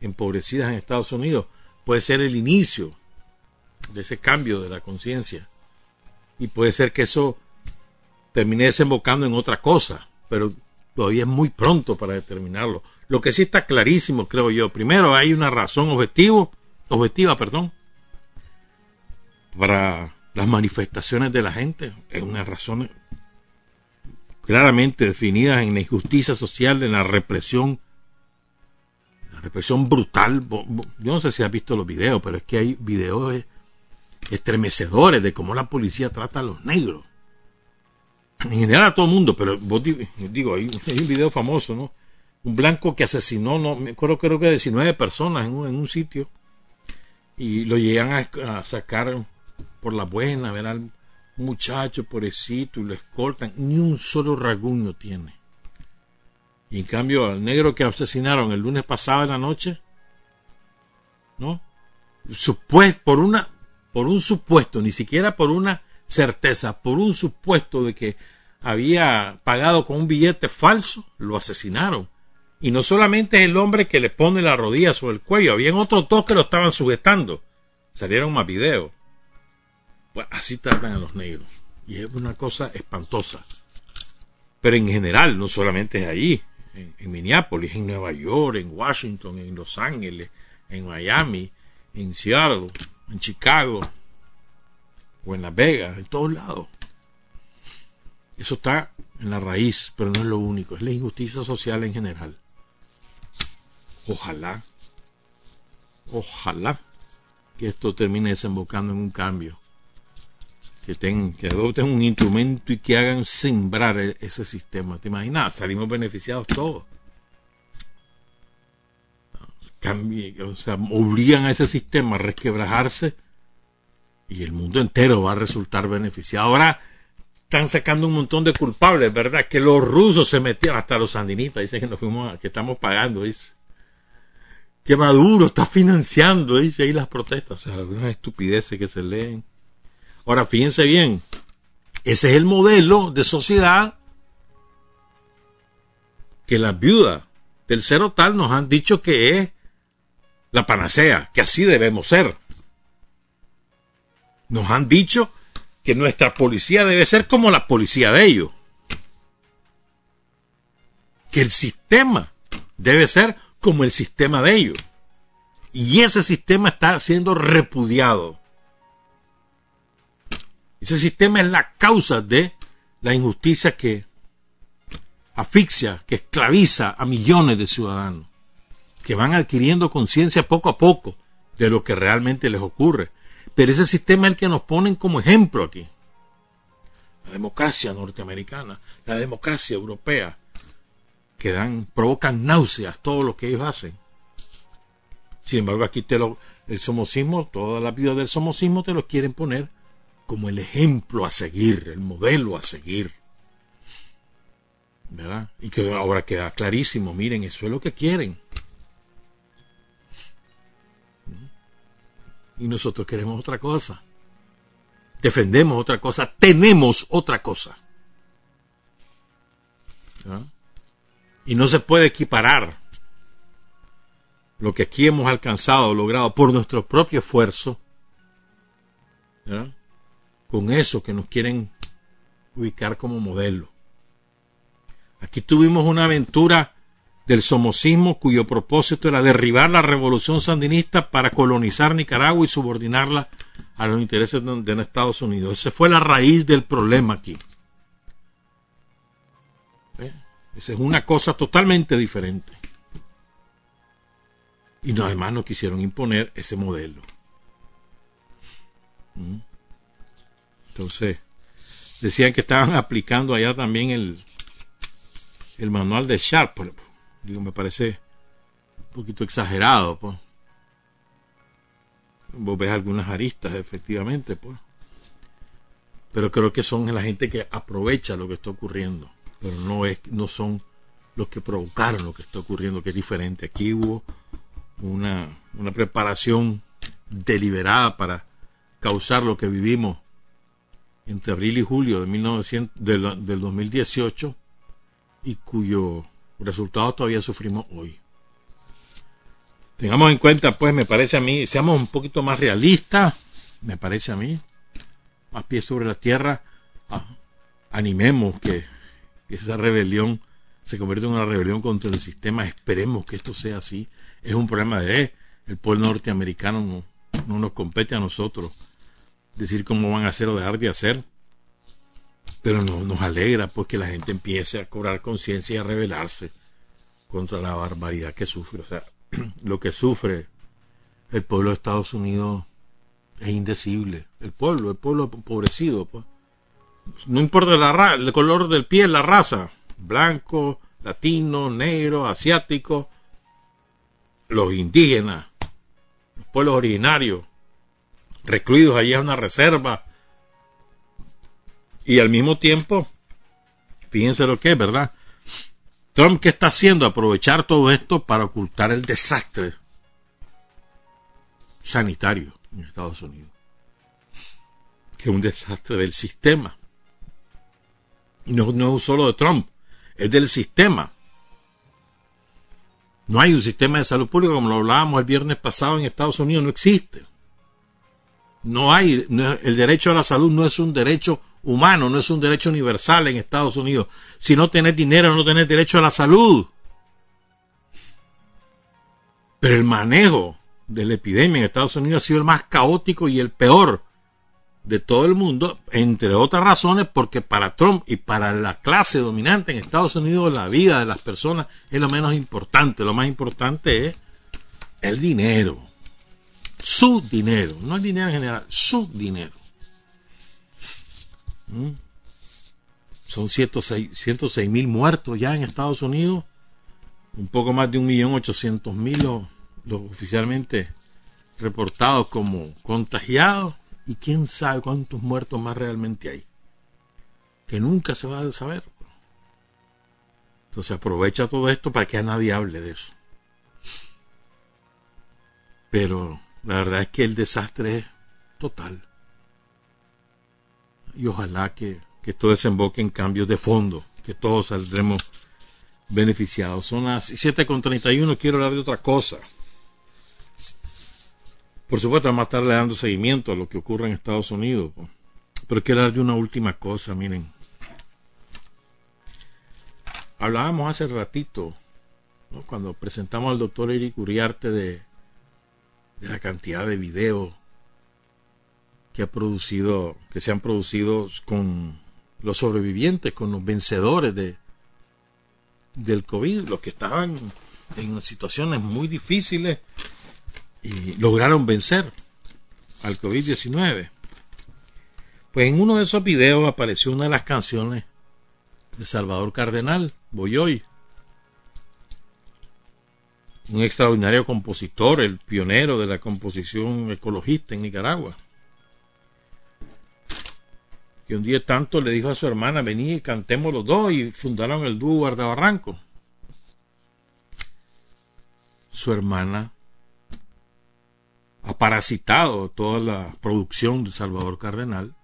empobrecidas en Estados Unidos, puede ser el inicio de ese cambio de la conciencia. Y puede ser que eso termine desembocando en otra cosa, pero todavía es muy pronto para determinarlo. Lo que sí está clarísimo, creo yo, primero hay una razón objetivo, objetiva, perdón, para las manifestaciones de la gente, es una razón claramente definida en la injusticia social, en la represión, represión brutal. Yo no sé si has visto los videos, pero es que hay videos estremecedores de cómo la policía trata a los negros. En general a todo el mundo, pero vos digo, hay, hay un video famoso, ¿no? un blanco que asesinó, no me acuerdo, creo que 19 personas en un, sitio y lo llegan a, sacar por la buena, ver al muchacho pobrecito y lo escoltan, ni un solo rasguño tiene. Y en cambio al negro que asesinaron el lunes pasado en la noche, ¿no? Supuesto, por una, por un supuesto, ni siquiera por una certeza, por un supuesto de que había pagado con un billete falso, lo asesinaron. Y no solamente es el hombre que le pone la rodilla sobre el cuello, habían otros dos que lo estaban sujetando. Salieron más videos. Pues así tratan a los negros. Y es una cosa espantosa. Pero en general, no solamente es ahí, en, Minneapolis, en Nueva York, en Washington, en Los Ángeles, en Miami, en Seattle, en Chicago, o en Las Vegas, en todos lados. Eso está en la raíz, pero no es lo único, es la injusticia social en general. Ojalá, ojalá que esto termine desembocando en un cambio. Que, ten, que adopten un instrumento y que hagan sembrar e, ese sistema. ¿Te imaginas? Salimos beneficiados todos. Cambie, o sea, obligan a ese sistema a resquebrajarse y el mundo entero va a resultar beneficiado. Ahora están sacando un montón de culpables, ¿verdad? Que los rusos se metieron, hasta los sandinistas dicen que nos fuimos, que estamos pagando, dice. Que Maduro está financiando, dice ahí las protestas. O sea, algunas estupideces que se leen. Ahora, fíjense bien, ese es el modelo de sociedad que las viudas del cero tal nos han dicho que es la panacea, que así debemos ser. Nos han dicho que nuestra policía debe ser como la policía de ellos. Que el sistema debe ser como el sistema de ellos. Y ese sistema está siendo repudiado. Ese sistema es la causa de la injusticia que asfixia, que esclaviza a millones de ciudadanos, que van adquiriendo conciencia poco a poco de lo que realmente les ocurre. Pero ese sistema es el que nos ponen como ejemplo aquí. La democracia norteamericana, la democracia europea, que dan, provocan náuseas todo lo que ellos hacen. Sin embargo, aquí te lo, el somocismo, toda la vida del somocismo te lo quieren poner como el ejemplo a seguir, el modelo a seguir. ¿Verdad? Y que ahora queda clarísimo, miren, eso es lo que quieren. y nosotros queremos otra cosa. Defendemos otra cosa, tenemos otra cosa. Y no se puede equiparar lo que aquí hemos alcanzado, logrado por nuestro propio esfuerzo, con eso que nos quieren ubicar como modelo. Aquí tuvimos una aventura del somocismo cuyo propósito era derribar la revolución sandinista para colonizar Nicaragua y subordinarla a los intereses de, Estados Unidos. Esa fue la raíz del problema aquí. ¿Eh? Esa es una cosa totalmente diferente. Y además no quisieron imponer ese modelo. ¿Mm? Entonces, decían que estaban aplicando allá también el, el manual de Sharp, Digo, me parece un poquito exagerado, pues. Vos ves algunas aristas, efectivamente, pues. Pero creo que son la gente que aprovecha lo que está ocurriendo. Pero no, es, no son los que provocaron lo que está ocurriendo, que es diferente. Aquí hubo una, una preparación deliberada para causar lo que vivimos entre abril y julio de 1900, del, del 2018 y cuyo resultados todavía sufrimos hoy. Tengamos en cuenta, pues, me parece a mí, seamos un poquito más realistas, me parece a mí, más pies sobre la tierra, animemos que, esa rebelión se convierta en una rebelión contra el sistema, esperemos que esto sea así, es un problema de el pueblo norteamericano, no, no nos compete a nosotros decir cómo van a hacer o dejar de hacer, pero no, nos alegra pues que la gente empiece a cobrar conciencia y a rebelarse contra la barbaridad que sufre. O sea, lo que sufre el pueblo de Estados Unidos es indecible. El pueblo, el pueblo empobrecido. Pues. No importa la el color del piel, la raza. Blanco, latino, negro, asiático. Los indígenas, los pueblos originarios, recluidos allí en una reserva y al mismo tiempo, fíjense lo que es, ¿verdad? Trump, ¿qué está haciendo? Aprovechar todo esto para ocultar el desastre sanitario en Estados Unidos. Que es un desastre del sistema. No, no es solo de Trump, es del sistema. No hay un sistema de salud pública como lo hablábamos el viernes pasado en Estados Unidos, no existe. No hay, el derecho a la salud no es un derecho humano, no es un derecho universal en Estados Unidos. Si no tenés dinero, no tenés derecho a la salud. Pero el manejo de la epidemia en Estados Unidos ha sido el más caótico y el peor de todo el mundo, entre otras razones, porque para Trump y para la clase dominante en Estados Unidos la vida de las personas es lo menos importante. Lo más importante es el dinero. Su dinero, no el dinero en general, su dinero. ¿Mm? Son 106 mil muertos ya en Estados Unidos, un poco más de 1.800.000 los, los oficialmente reportados como contagiados y quién sabe cuántos muertos más realmente hay. Que nunca se va a saber. Entonces aprovecha todo esto para que a nadie hable de eso. Pero la verdad es que el desastre es total. Y ojalá que, que esto desemboque en cambios de fondo, que todos saldremos beneficiados. Son las 7.31, quiero hablar de otra cosa. Por supuesto, vamos a estarle dando seguimiento a lo que ocurre en Estados Unidos. Pero quiero hablar de una última cosa, miren. Hablábamos hace ratito, cuando presentamos al doctor Eric Uriarte de, la cantidad de videos que ha producido, que se han producido con los sobrevivientes, con los vencedores de, del COVID, los que estaban en situaciones muy difíciles y lograron vencer al COVID-19. Pues en uno de esos videos apareció una de las canciones de Salvador Cardenal, Boyoy, un extraordinario compositor, el pionero de la composición ecologista en Nicaragua. Que un día tanto le dijo a su hermana, vení cantemos los dos y fundaron el dúo Guardabarranco. Su hermana ha parasitado toda la producción de Salvador Cardenal,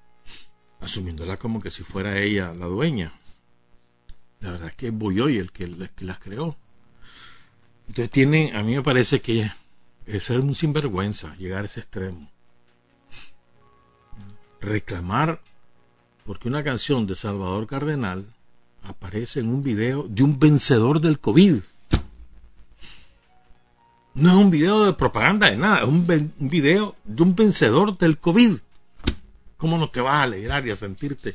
asumiéndola como que si fuera ella la dueña. La verdad es que es Boyoy el que, las creó. Entonces tiene, a mí me parece que es ser un sinvergüenza llegar a ese extremo. Reclamar porque una canción de Salvador Cardenal aparece en un video de un vencedor del COVID. No es un video de propaganda de nada, es un, video de un vencedor del COVID. ¿Cómo no te vas a alegrar y a sentirte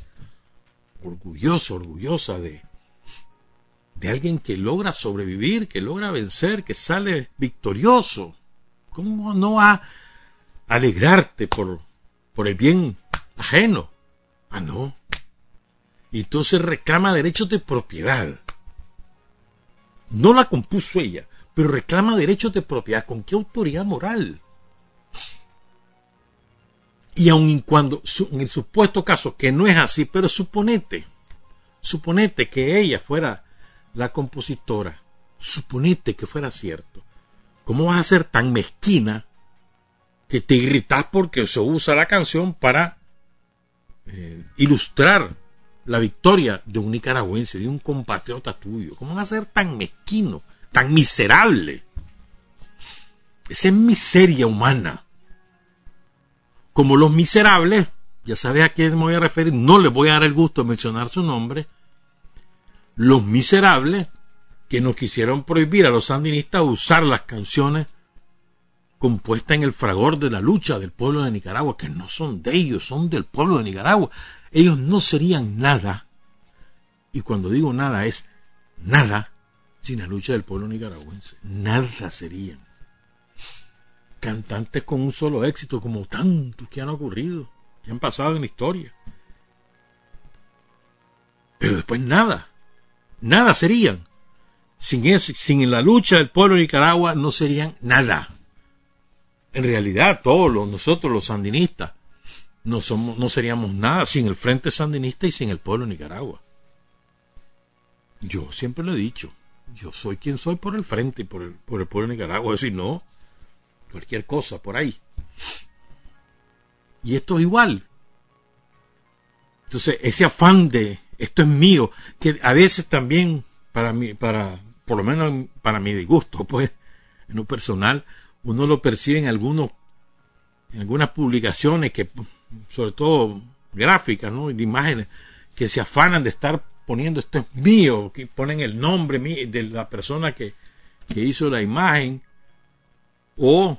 orgulloso, orgullosa de, de alguien que logra sobrevivir, que logra vencer, que sale victorioso? ¿Cómo no a alegrarte por, por el bien ajeno? Ah, no. Y entonces reclama derechos de propiedad. No la compuso ella, pero reclama derechos de propiedad. ¿Con qué autoridad moral? Y aun cuando, en el supuesto caso, que no es así, pero suponete, suponete que ella fuera la compositora, suponete que fuera cierto, ¿cómo vas a ser tan mezquina que te irritas porque se usa la canción para eh, ilustrar la victoria de un nicaragüense, de un compatriota tuyo? ¿Cómo vas a ser tan mezquino? tan miserable. Esa es miseria humana. Como los miserables, ya sabes a quién me voy a referir, no les voy a dar el gusto de mencionar su nombre, los miserables que nos quisieron prohibir a los sandinistas usar las canciones compuestas en el fragor de la lucha del pueblo de Nicaragua, que no son de ellos, son del pueblo de Nicaragua. Ellos no serían nada, y cuando digo nada es nada, sin la lucha del pueblo nicaragüense. Nada serían. Cantantes con un solo éxito, como tantos que han ocurrido, que han pasado en la historia. Pero después nada. Nada serían. Sin, ese, sin la lucha del pueblo de Nicaragua no serían nada. En realidad, todos nosotros los sandinistas no, somos, no seríamos nada sin el Frente Sandinista y sin el pueblo de Nicaragua. Yo siempre lo he dicho yo soy quien soy por el frente y por el, por el pueblo de Nicaragua, si no, cualquier cosa por ahí. Y esto es igual. Entonces, ese afán de esto es mío, que a veces también para mí, para, por lo menos para mi disgusto, pues, en lo personal, uno lo percibe en algunos, en algunas publicaciones que, sobre todo gráficas, ¿no? de imágenes, que se afanan de estar poniendo esto es mío, que ponen el nombre de la persona que, que hizo la imagen, o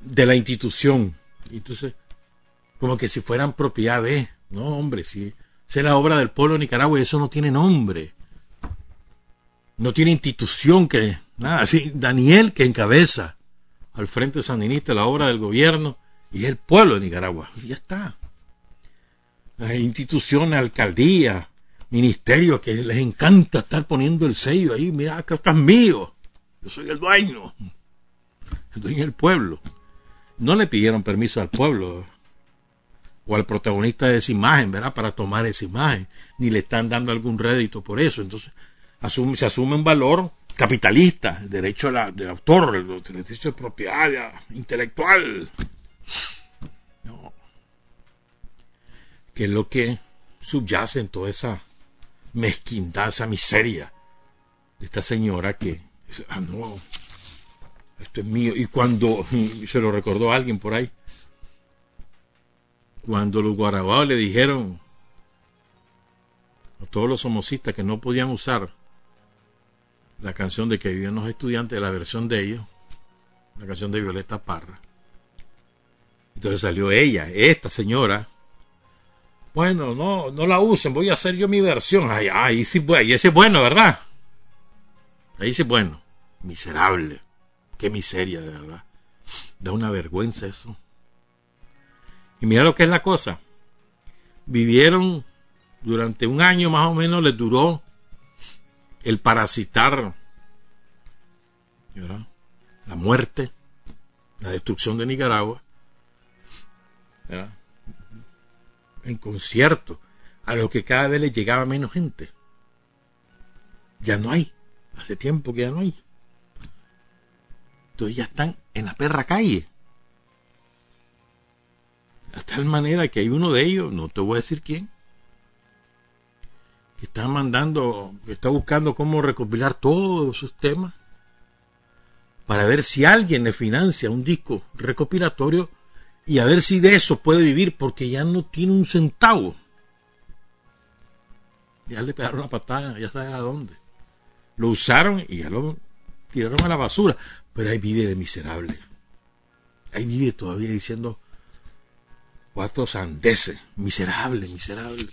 de la institución. Entonces, como que si fueran propiedad de, no hombre, si es la obra del pueblo de Nicaragua y eso no tiene nombre. No tiene institución que, nada, así, Daniel que encabeza al Frente Sandinista la obra del gobierno y el pueblo de Nicaragua. Ya está. Las instituciones, alcaldía, ministerios que les encanta estar poniendo el sello ahí, mira, acá estás mío. Yo soy el dueño. El dueño del pueblo. No le pidieron permiso al pueblo o al protagonista de esa imagen, ¿verdad? Para tomar esa imagen, ni le están dando algún rédito por eso. Entonces, se asume un valor capitalista, el derecho del autor, el derecho de propiedad intelectual. No. Que es lo que subyace en toda esa mezquindad, esa miseria de esta señora que, ah, no, esto es mío. Y cuando, se lo recordó alguien por ahí, cuando los guarabados le dijeron a todos los homocistas que no podían usar la canción de que vivían los estudiantes, la versión de ellos, la canción de Violeta Parra. Entonces salió ella, esta señora. Bueno, no, no la usen, voy a hacer yo mi versión. Ay, ahí sí, ahí ese es bueno, ¿verdad? Ahí sí bueno. Miserable. Qué miseria, de verdad. Da una vergüenza eso. Y mira lo que es la cosa. Vivieron durante un año más o menos, les duró el parasitar la muerte, la destrucción de Nicaragua, en concierto, a lo que cada vez les llegaba menos gente. Ya no hay, hace tiempo que ya no hay. Entonces ya están en la perra calle. De tal manera que hay uno de ellos, no te voy a decir quién, que está mandando, que está buscando cómo recopilar todos sus temas para ver si alguien le financia un disco recopilatorio y a ver si de eso puede vivir porque ya no tiene un centavo. Ya le pegaron la patada, ya sabe a dónde. Lo usaron y ya lo tiraron a la basura. Pero ahí vive de miserable. Ahí vive todavía diciendo, cuatro sandeces, miserable, miserable,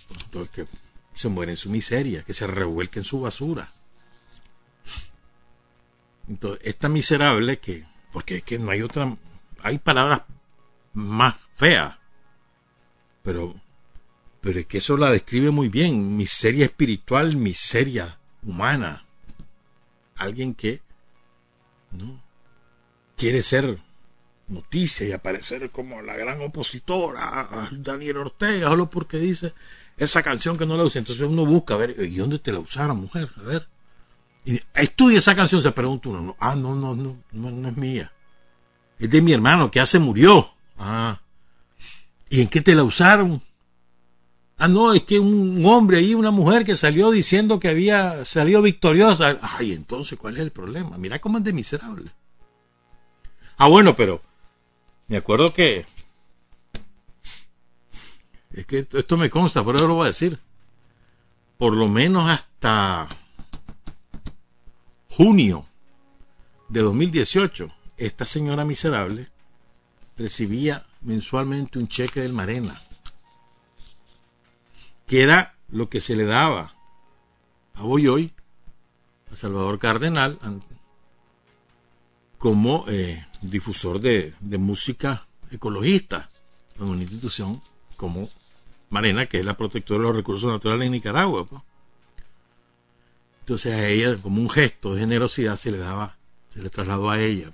que se muere en su miseria, que se revuelque en su basura. Entonces, esta miserable que, porque es que no hay otra, hay palabras más feas, pero, pero es que eso la describe muy bien, miseria espiritual, miseria humana. Alguien que, ¿no? Quiere ser noticia y aparecer como la gran opositora a Daniel Ortega, solo porque dice esa canción que no la usa. Entonces uno busca, a ver, ¿y dónde te la usaron, mujer? A ver. Y estudia esa canción, se pregunta uno, ah, no, no, no, no, no es mía. Es de mi hermano, que ya se murió. Ah. ¿Y en qué te la usaron? Ah, no, es que un hombre y una mujer que salió diciendo que había salido victoriosa. Ay, entonces, ¿cuál es el problema? Mira cómo es de miserable. Ah, bueno, pero me acuerdo que es que esto, me consta, por eso lo voy a decir. Por lo menos hasta junio de 2018, esta señora miserable recibía mensualmente un cheque del Marena, que era lo que se le daba a Boyoy, a Salvador Cardenal, como eh, difusor de, música ecologista en una institución como Marena, que es la protectora de los recursos naturales en Nicaragua. Pues. Entonces a ella, como un gesto de generosidad, se le daba, se le trasladó a ella.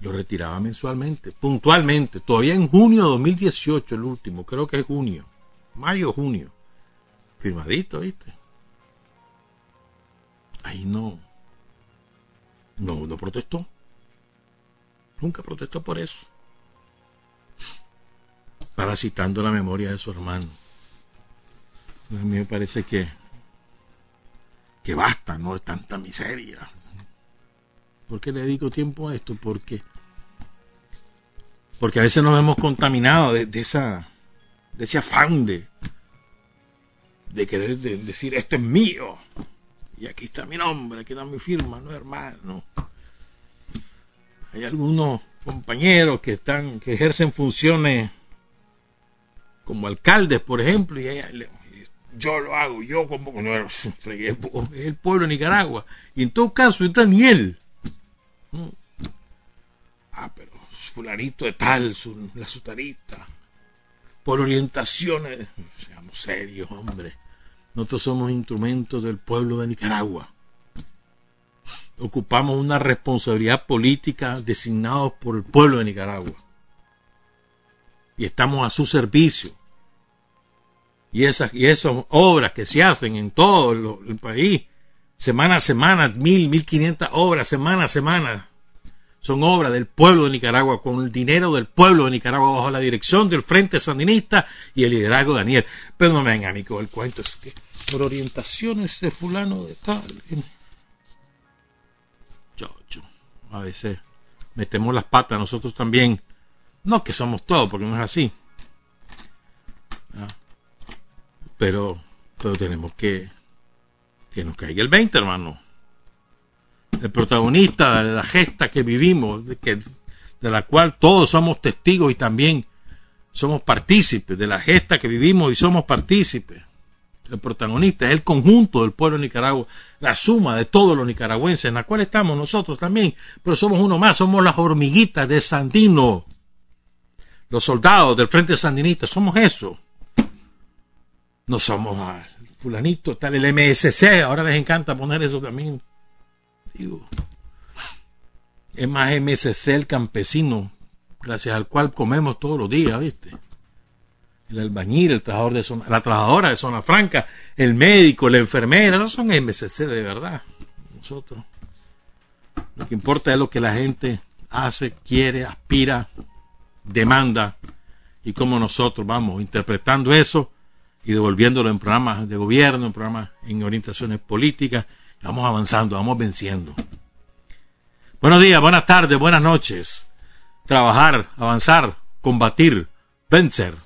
Lo retiraba mensualmente, puntualmente, todavía en junio de 2018, el último, creo que es junio, mayo, junio. Firmadito, ¿viste? Ahí no, no, no protestó. Nunca protestó por eso. Parasitando la memoria de su hermano. A mí me parece que, que basta, no es tanta miseria. ¿Por qué le dedico tiempo a esto? Porque, porque a veces nos hemos contaminado de, esa, de ese afán de, de querer decir esto es mío y aquí está mi nombre, aquí está mi firma, no hermano. Hay algunos compañeros que están, que ejercen funciones como alcaldes, por ejemplo, y yo lo hago, yo como no, es el pueblo de Nicaragua, y en todo caso está Daniel. Ah, pero fulanito de tal, la sutarista, por orientaciones, seamos serios, hombre. Nosotros somos instrumentos del pueblo de Nicaragua. Ocupamos una responsabilidad política designados por el pueblo de Nicaragua. Y estamos a su servicio. Y esas, y esas obras que se hacen en todo el país, semana a semana, mil, mil quinientas obras, semana a semana, son obras del pueblo de Nicaragua, con el dinero del pueblo de Nicaragua, bajo la dirección del Frente Sandinista y el liderazgo de Daniel. Pero no me vengan el cuento, es que por orientaciones de fulano de tal. Chocho, a veces metemos las patas nosotros también. No que somos todos, porque no es así. Pero, pero tenemos que que nos caiga el 20, hermano. El protagonista de la gesta que vivimos, de, que, de la cual todos somos testigos y también somos partícipes, de la gesta que vivimos y somos partícipes el protagonista, es el conjunto del pueblo de Nicaragua, la suma de todos los nicaragüenses, en la cual estamos nosotros también, pero somos uno más, somos las hormiguitas de Sandino, los soldados del Frente Sandinista, somos eso. No somos fulanito, tal el MSC, ahora les encanta poner eso también. Digo, es más MSC el campesino, gracias al cual comemos todos los días, ¿viste? El albañil, el trabajador de zona, la trabajadora de zona franca, el médico, la enfermera, no son MCC de verdad. Nosotros. Lo que importa es lo que la gente hace, quiere, aspira, demanda y cómo nosotros vamos interpretando eso y devolviéndolo en programas de gobierno, en programas en orientaciones políticas, vamos avanzando, vamos venciendo. Buenos días, buenas tardes, buenas noches. Trabajar, avanzar, combatir, vencer